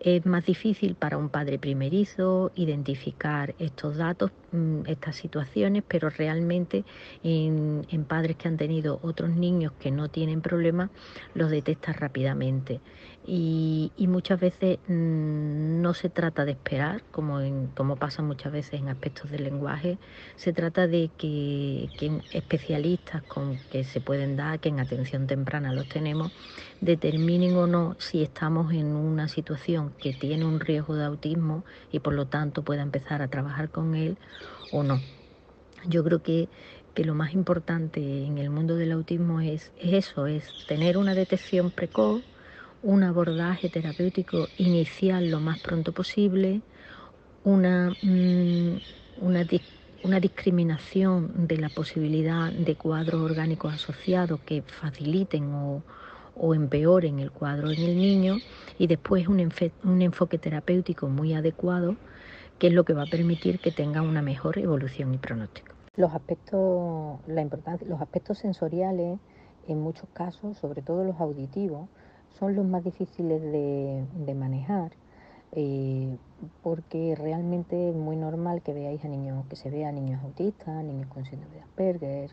Es más difícil para un padre primerizo identificar estos datos, mm, estas situaciones, pero realmente en, padres que han tenido otros niños que no tienen problemas, los detecta rápidamente. Y, muchas veces mm, no se trata de esperar, como, como pasa muchas veces en aspectos del lenguaje, se trata de que, que especialistas con que se pueden dar, que en atención temprana los tenemos, determinen o no si estamos en una situación que tiene un riesgo de autismo y por lo tanto pueda empezar a trabajar con él o no. Yo creo que, lo más importante en el mundo del autismo es, eso, es tener una detección precoz, un abordaje terapéutico inicial lo más pronto posible, una, mm, una, una discriminación de la posibilidad de cuadros orgánicos asociados que faciliten o, empeoren el cuadro en el niño y después un, enfoque terapéutico muy adecuado que es lo que va a permitir que tenga una mejor evolución y pronóstico. Los aspectos, la importancia, los aspectos sensoriales, en muchos casos, sobre todo los auditivos, son los más difíciles de, manejar, eh, porque realmente es muy normal que veáis a niños, que se vea a niños autistas, niños con síndrome de Asperger,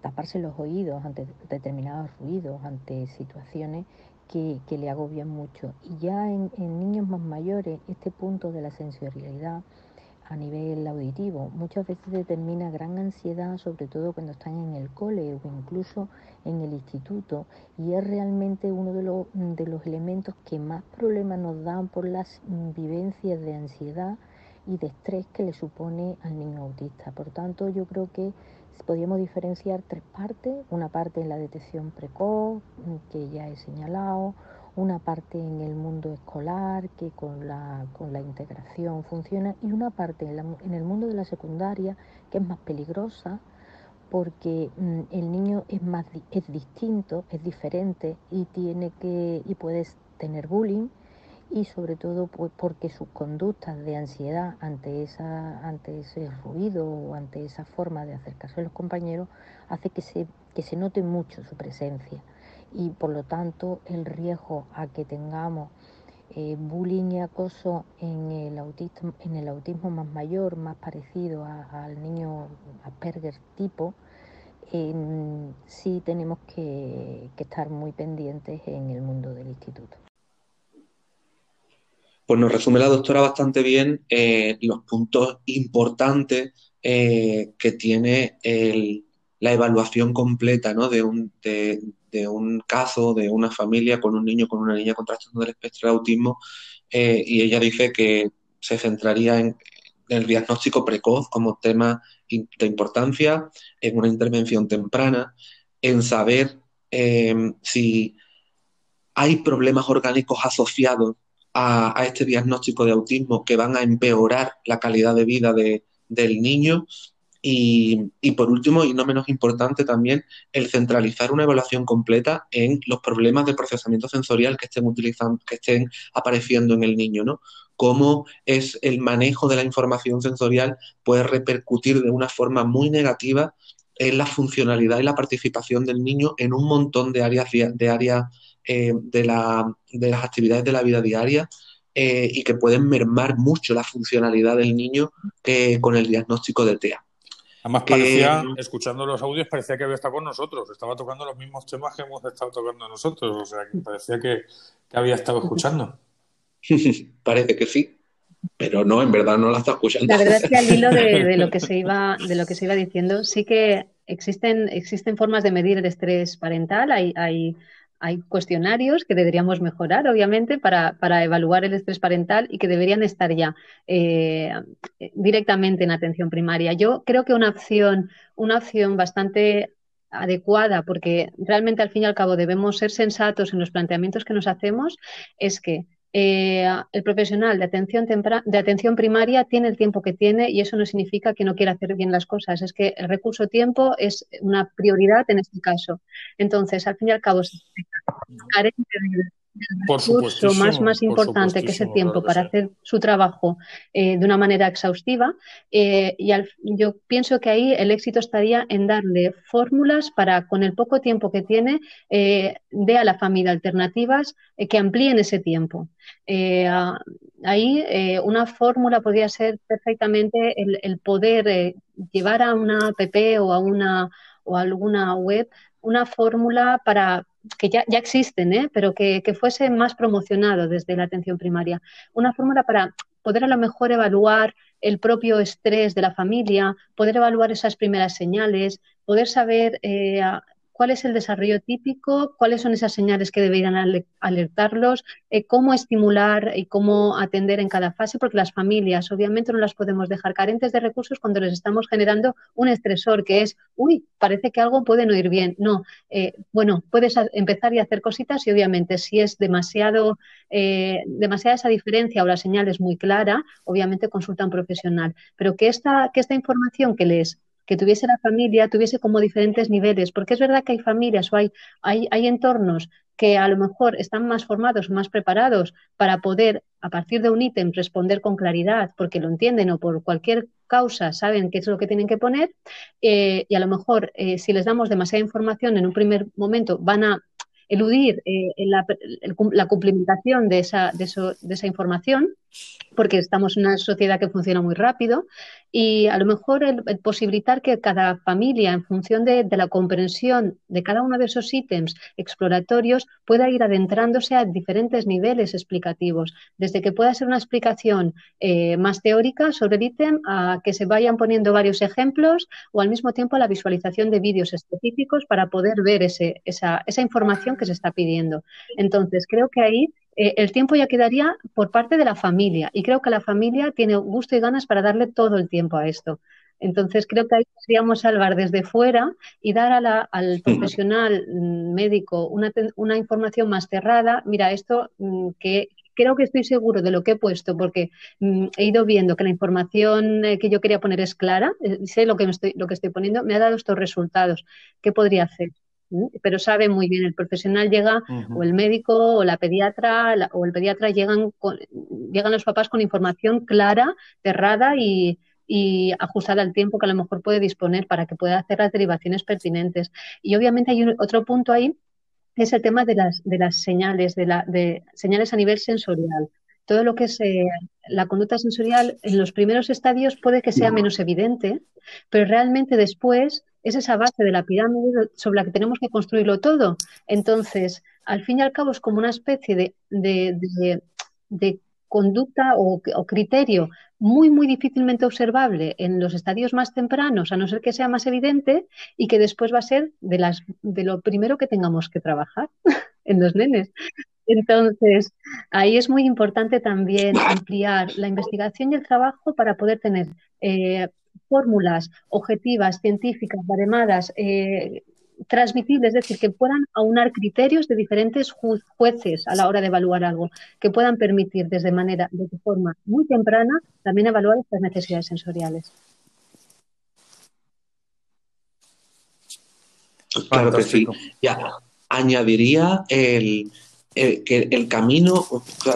taparse los oídos ante determinados ruidos, ante situaciones que, le agobian mucho. Y ya en, niños más mayores, este punto de la sensorialidad a nivel auditivo muchas veces determina gran ansiedad, sobre todo cuando están en el cole o incluso en el instituto, y es realmente uno de los, de los elementos que más problemas nos dan por las vivencias de ansiedad y de estrés que le supone al niño autista. Por tanto, yo creo que podríamos diferenciar tres partes, una parte en la detección precoz, que ya he señalado, una parte en el mundo escolar, que con la, con la integración funciona, y una parte en, el mundo de la secundaria, que es más peligrosa, porque mm, el niño es más es distinto, es diferente y tiene que y puedes tener bullying y sobre todo pues, porque sus conductas de ansiedad ante, esa, ante ese ruido o ante esa forma de acercarse a los compañeros hace que se, que se note mucho su presencia y por lo tanto el riesgo a que tengamos eh, bullying y acoso en el, autismo, en el autismo más mayor, más parecido al niño Asperger tipo, sí tenemos que estar muy pendientes en el mundo del instituto. Pues nos resume la doctora bastante bien eh, los puntos importantes eh, que tiene la evaluación completa de, un, de, un caso, de una familia con un niño, con una niña con trastorno del espectro de autismo. Eh, y ella dice que se centraría en, el diagnóstico precoz como tema de importancia, en una intervención temprana, en saber si hay problemas orgánicos asociados a, este diagnóstico de autismo que van a empeorar la calidad de vida del niño. Y, por último, y no menos importante también, el centralizar una evaluación completa en los problemas de procesamiento sensorial que estén utilizando, que estén apareciendo en el niño, ¿no? Cómo es el manejo de la información sensorial puede repercutir de una forma muy negativa en la funcionalidad y la participación del niño en un montón de áreas de áreas eh, de, las actividades de la vida diaria eh, y que pueden mermar mucho la funcionalidad del niño eh, con el diagnóstico de TEA. Además, parecía, escuchando los audios, parecía que había estado con nosotros, estaba tocando los mismos temas que hemos estado tocando nosotros, o sea, que parecía que, había estado escuchando. Parece que sí pero no, en verdad no la está escuchando. La verdad es que al hilo de, lo que se iba, de lo que se iba diciendo, sí que existen, existen formas de medir el estrés parental. Hay, hay hay cuestionarios que deberíamos mejorar, obviamente, para, para evaluar el estrés parental y que deberían estar ya eh, directamente en atención primaria. Yo creo que una opción, una opción bastante adecuada, porque realmente al fin y al cabo debemos ser sensatos en los planteamientos que nos hacemos, es que eh, el profesional de atención, de atención primaria tiene el tiempo que tiene y eso no significa que no quiera hacer bien las cosas. Es que el recurso tiempo es una prioridad en este caso. Entonces, al fin y al cabo, si carente de por recurso más, más importante que ese tiempo para hacer su trabajo eh, de una manera exhaustiva. Eh, y yo pienso que ahí el éxito estaría en darle fórmulas para, con el poco tiempo que tiene, eh, dé a la familia alternativas eh, que amplíen ese tiempo. ahí una fórmula podría ser perfectamente el, el poder llevar a una app o a una o a alguna web una fórmula para, que ya, ya existen, ¿eh? pero que, que, fuese más promocionado desde la atención primaria. Una fórmula para poder a lo mejor evaluar el propio estrés de la familia, poder evaluar esas primeras señales, poder saber eh, cuál es el desarrollo típico, cuáles son esas señales que deberían alertarlos, eh, cómo estimular y cómo atender en cada fase, porque las familias obviamente no las podemos dejar carentes de recursos cuando les estamos generando un estresor que es, uy, parece que algo puede no ir bien. No, eh, bueno, puedes empezar y hacer cositas y obviamente si es demasiado, eh, demasiada esa diferencia o la señal es muy clara, obviamente consulta a un profesional. Pero que esta, que esta información que les que tuviese la familia, tuviese como diferentes niveles, porque es verdad que hay familias o hay, hay, hay entornos que a lo mejor están más formados, más preparados para poder, a partir de un ítem, responder con claridad, porque lo entienden o por cualquier causa saben qué es lo que tienen que poner, eh, y a lo mejor eh, si les damos demasiada información en un primer momento van a eludir eh, la, la, cumplimentación de esa, de, eso, de esa información, porque estamos en una sociedad que funciona muy rápido y a lo mejor el, posibilitar que cada familia, en función de, la comprensión de cada uno de esos ítems exploratorios, pueda ir adentrándose a diferentes niveles explicativos, desde que pueda ser una explicación eh, más teórica sobre el ítem a que se vayan poniendo varios ejemplos o al mismo tiempo la visualización de vídeos específicos para poder ver esa, esa información que se está pidiendo. Entonces, creo que ahí eh, el tiempo ya quedaría por parte de la familia y creo que la familia tiene gusto y ganas para darle todo el tiempo a esto. Entonces creo que ahí podríamos salvar desde fuera y dar al profesional mm, médico una, información más cerrada. Mira, esto mm, que creo que estoy seguro de lo que he puesto porque mm, he ido viendo que la información eh, que yo quería poner es clara, eh, sé lo que, estoy, lo que estoy poniendo, me ha dado estos resultados. ¿Qué podría hacer? Pero sabe muy bien, el profesional llega, o el médico, o la pediatra, o el pediatra llegan, llegan los papás con información clara, cerrada y, ajustada al tiempo que a lo mejor puede disponer para que pueda hacer las derivaciones pertinentes. Y obviamente hay otro punto ahí, es el tema de las, de las señales, de, la, de señales a nivel sensorial. Todo lo que es eh, la conducta sensorial en los primeros estadios puede que sea menos evidente, pero realmente después es esa base de la pirámide sobre la que tenemos que construirlo todo. Entonces, al fin y al cabo es como una especie de, de, conducta o, criterio muy, muy difícilmente observable en los estadios más tempranos, a no ser que sea más evidente, y que después va a ser de, las, de lo primero que tengamos que trabajar en los nenes. Entonces, ahí es muy importante también ampliar la investigación y el trabajo para poder tener eh, fórmulas objetivas, científicas, baremadas, eh, transmitibles, es decir, que puedan aunar criterios de diferentes jueces a la hora de evaluar algo, que puedan permitir desde manera, de forma muy temprana, también evaluar estas necesidades sensoriales. Claro que sí. Ya añadiría el, que el camino,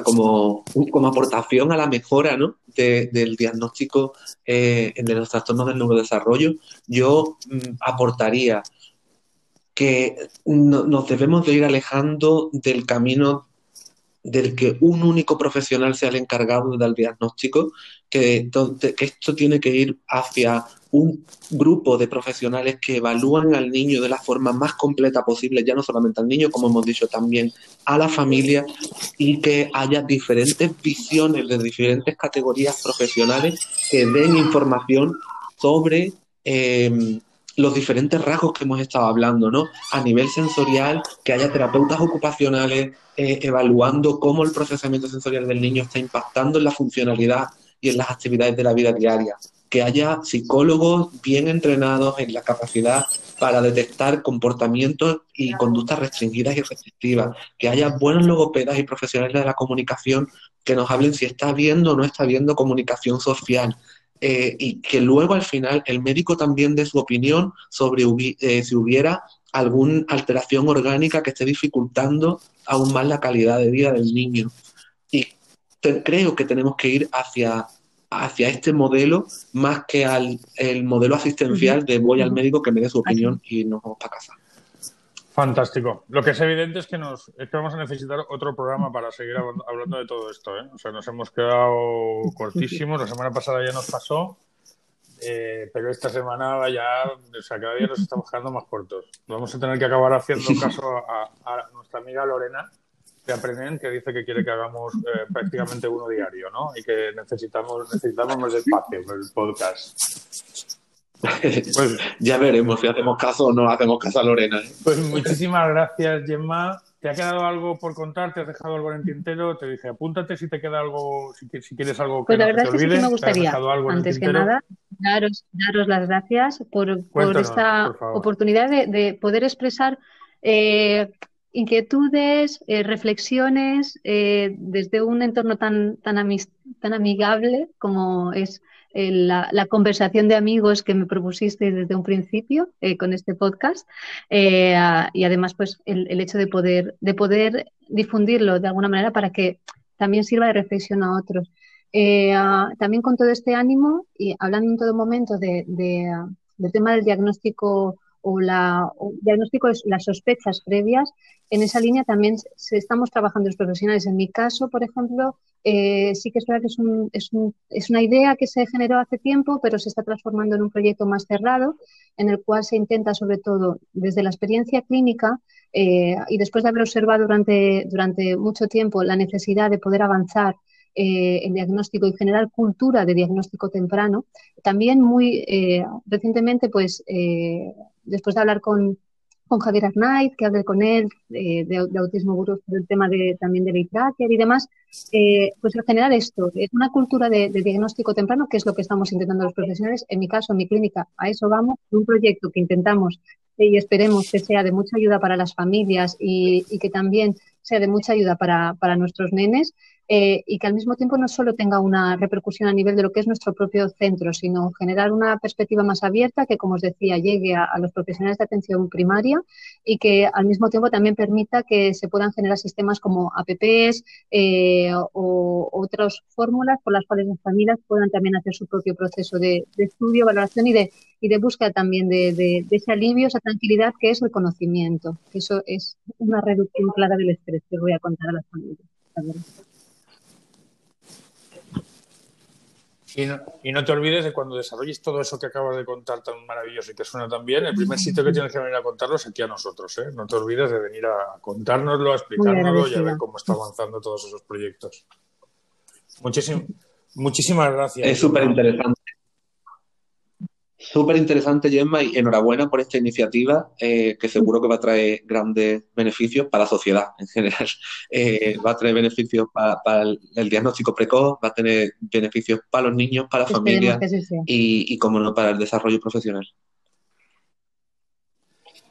como, como aportación a la mejora ¿no? del diagnóstico eh, de los trastornos del neurodesarrollo, yo mm, aportaría que nos debemos de ir alejando del camino del que un único profesional sea el encargado del diagnóstico, que, esto tiene que ir hacia un grupo de profesionales que evalúan al niño de la forma más completa posible, ya no solamente al niño, como hemos dicho, también a la familia, y que haya diferentes visiones de diferentes categorías profesionales que den información sobre em, los diferentes rasgos que hemos estado hablando, ¿no? A nivel sensorial, que haya terapeutas ocupacionales eh, evaluando cómo el procesamiento sensorial del niño está impactando en la funcionalidad y en las actividades de la vida diaria. Que haya psicólogos bien entrenados en la capacidad para detectar comportamientos y conductas restringidas y restrictivas. Que haya buenos logopedas y profesionales de la comunicación que nos hablen si está viendo o no está viendo comunicación social. Eh, y que luego al final el médico también dé su opinión sobre eh, si hubiera alguna alteración orgánica que esté dificultando aún más la calidad de vida del niño. Y creo que tenemos que ir hacia, hacia este modelo más que al el modelo asistencial de voy al médico que me dé su opinión y nos vamos para casa. Fantástico. Lo que es evidente es que nos es que vamos a necesitar otro programa para seguir hablando de todo esto. ¿eh? O sea, nos hemos quedado cortísimos. La semana pasada ya nos pasó, eh, pero esta semana ya, o sea, cada día nos estamos quedando más cortos. Vamos a tener que acabar haciendo caso a, nuestra amiga Lorena de Aprenden, que dice que quiere que hagamos eh, prácticamente uno diario, ¿no? Y que necesitamos necesitamos más espacio el podcast. Pues ya veremos si hacemos caso o no hacemos caso a Lorena. ¿eh? Pues muchísimas gracias, Gemma. ¿Te ha quedado algo por contar? ¿Te has dejado algo en el tintero? Te dije, apúntate si te queda algo, si, quieres algo que Pues la no verdad te es que sí olvide. que me gustaría, antes que nada, daros, daros las gracias por, esta por oportunidad de, de poder expresar eh, inquietudes, eh, reflexiones eh, desde un entorno tan, tan, amis- tan amigable como es la, conversación de amigos que me propusiste desde un principio eh, con este podcast Eh, y además pues el, hecho de poder, de poder difundirlo de alguna manera para que también sirva de reflexión a otros. Eh, también con todo este ánimo y hablando en todo momento de, de, del tema del diagnóstico o la diagnóstico es las sospechas previas, en esa línea también estamos trabajando los profesionales. En mi caso, por ejemplo, eh, sí que es verdad que es, un- es un- es una idea que se generó hace tiempo, pero se está transformando en un proyecto más cerrado, en el cual se intenta, sobre todo, desde la experiencia clínica eh, y después de haber observado durante, durante mucho tiempo la necesidad de poder avanzar eh, en diagnóstico y generar cultura de diagnóstico temprano, también muy recientemente, pues, después de hablar con, con Javier Arnaiz, que hablé con él eh, de, de autismo gurú por el tema de, también de Tracker y demás, eh, pues al generar esto, una cultura de, de diagnóstico temprano, que es lo que estamos intentando los profesionales, en mi caso, en mi clínica, a eso vamos, un proyecto que intentamos eh, y esperemos que sea de mucha ayuda para las familias y, y que también sea de mucha ayuda para, para nuestros nenes eh, y que al mismo tiempo no solo tenga una repercusión a nivel de lo que es nuestro propio centro, sino generar una perspectiva más abierta que, como os decía, llegue a, los profesionales de atención primaria y que al mismo tiempo también permita que se puedan generar sistemas como APPs eh, o otras fórmulas por las cuales las familias puedan también hacer su propio proceso de, estudio, valoración y de, y de búsqueda también de, de, de ese alivio, esa tranquilidad que es el conocimiento. Eso es una reducción clara del estrés que voy a contar a las familias. la verdad. Y no, y no te olvides de cuando desarrolles todo eso que acabas de contar tan maravilloso y que suena tan bien, el primer sitio que tienes que venir a contarlo es aquí a nosotros. ¿eh? No te olvides de venir a contárnoslo, a explicárnoslo y a ver cómo está avanzando todos esos proyectos. Muchísim- muchísimas gracias. Es súper interesante. Súper interesante, Gemma, y enhorabuena por esta iniciativa eh, que seguro que va a traer grandes beneficios para la sociedad en general. Eh, va a traer beneficios pa- para el, el diagnóstico precoz, va a tener beneficios para los niños, para la familia y, y, como no, para el desarrollo profesional.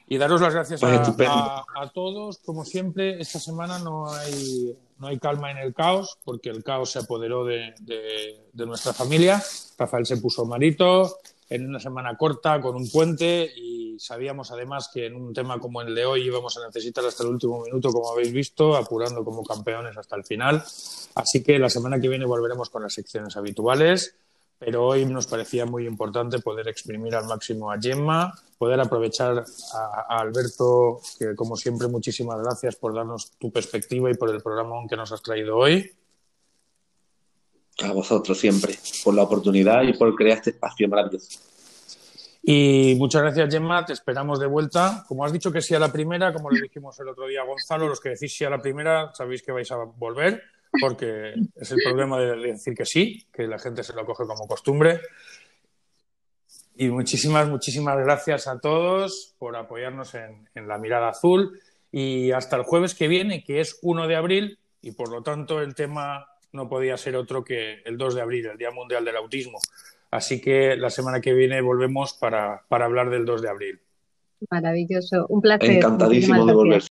Y daros las gracias Pues a, estupendo. a- a todos. Como siempre, esta semana no hay, no hay calma en el caos, porque el caos se apoderó de, de- de nuestra familia. Rafael se puso marito en una semana corta, con un puente, y sabíamos además que en un tema como el de hoy íbamos a necesitar hasta el último minuto, como habéis visto, apurando como campeones hasta el final. Así que la semana que viene volveremos con las secciones habituales pero hoy nos parecía muy importante poder exprimir al máximo a Gemma, poder aprovechar a, a Alberto, que como siempre muchísimas gracias por darnos tu perspectiva y por el programa que nos has traído hoy. A vosotros siempre, por la oportunidad y por crear este espacio maravilloso. Y muchas gracias, Gemma. Te esperamos de vuelta. Como has dicho que sí a la primera, como le dijimos el otro día a Gonzalo, los que decís sí a la primera, sabéis que vais a volver, porque es el problema de decir que sí, que la gente se lo coge como costumbre. Y muchísimas, muchísimas gracias a todos por apoyarnos en, en La Mirada Azul. Y hasta el jueves que viene, que es 1 de abril, y por lo tanto el tema no podía ser otro que el 2 de abril, el Día Mundial del Autismo. Así que la semana que viene volvemos para, para hablar del 2 de abril. Maravilloso, un placer. Encantadísimo de volver.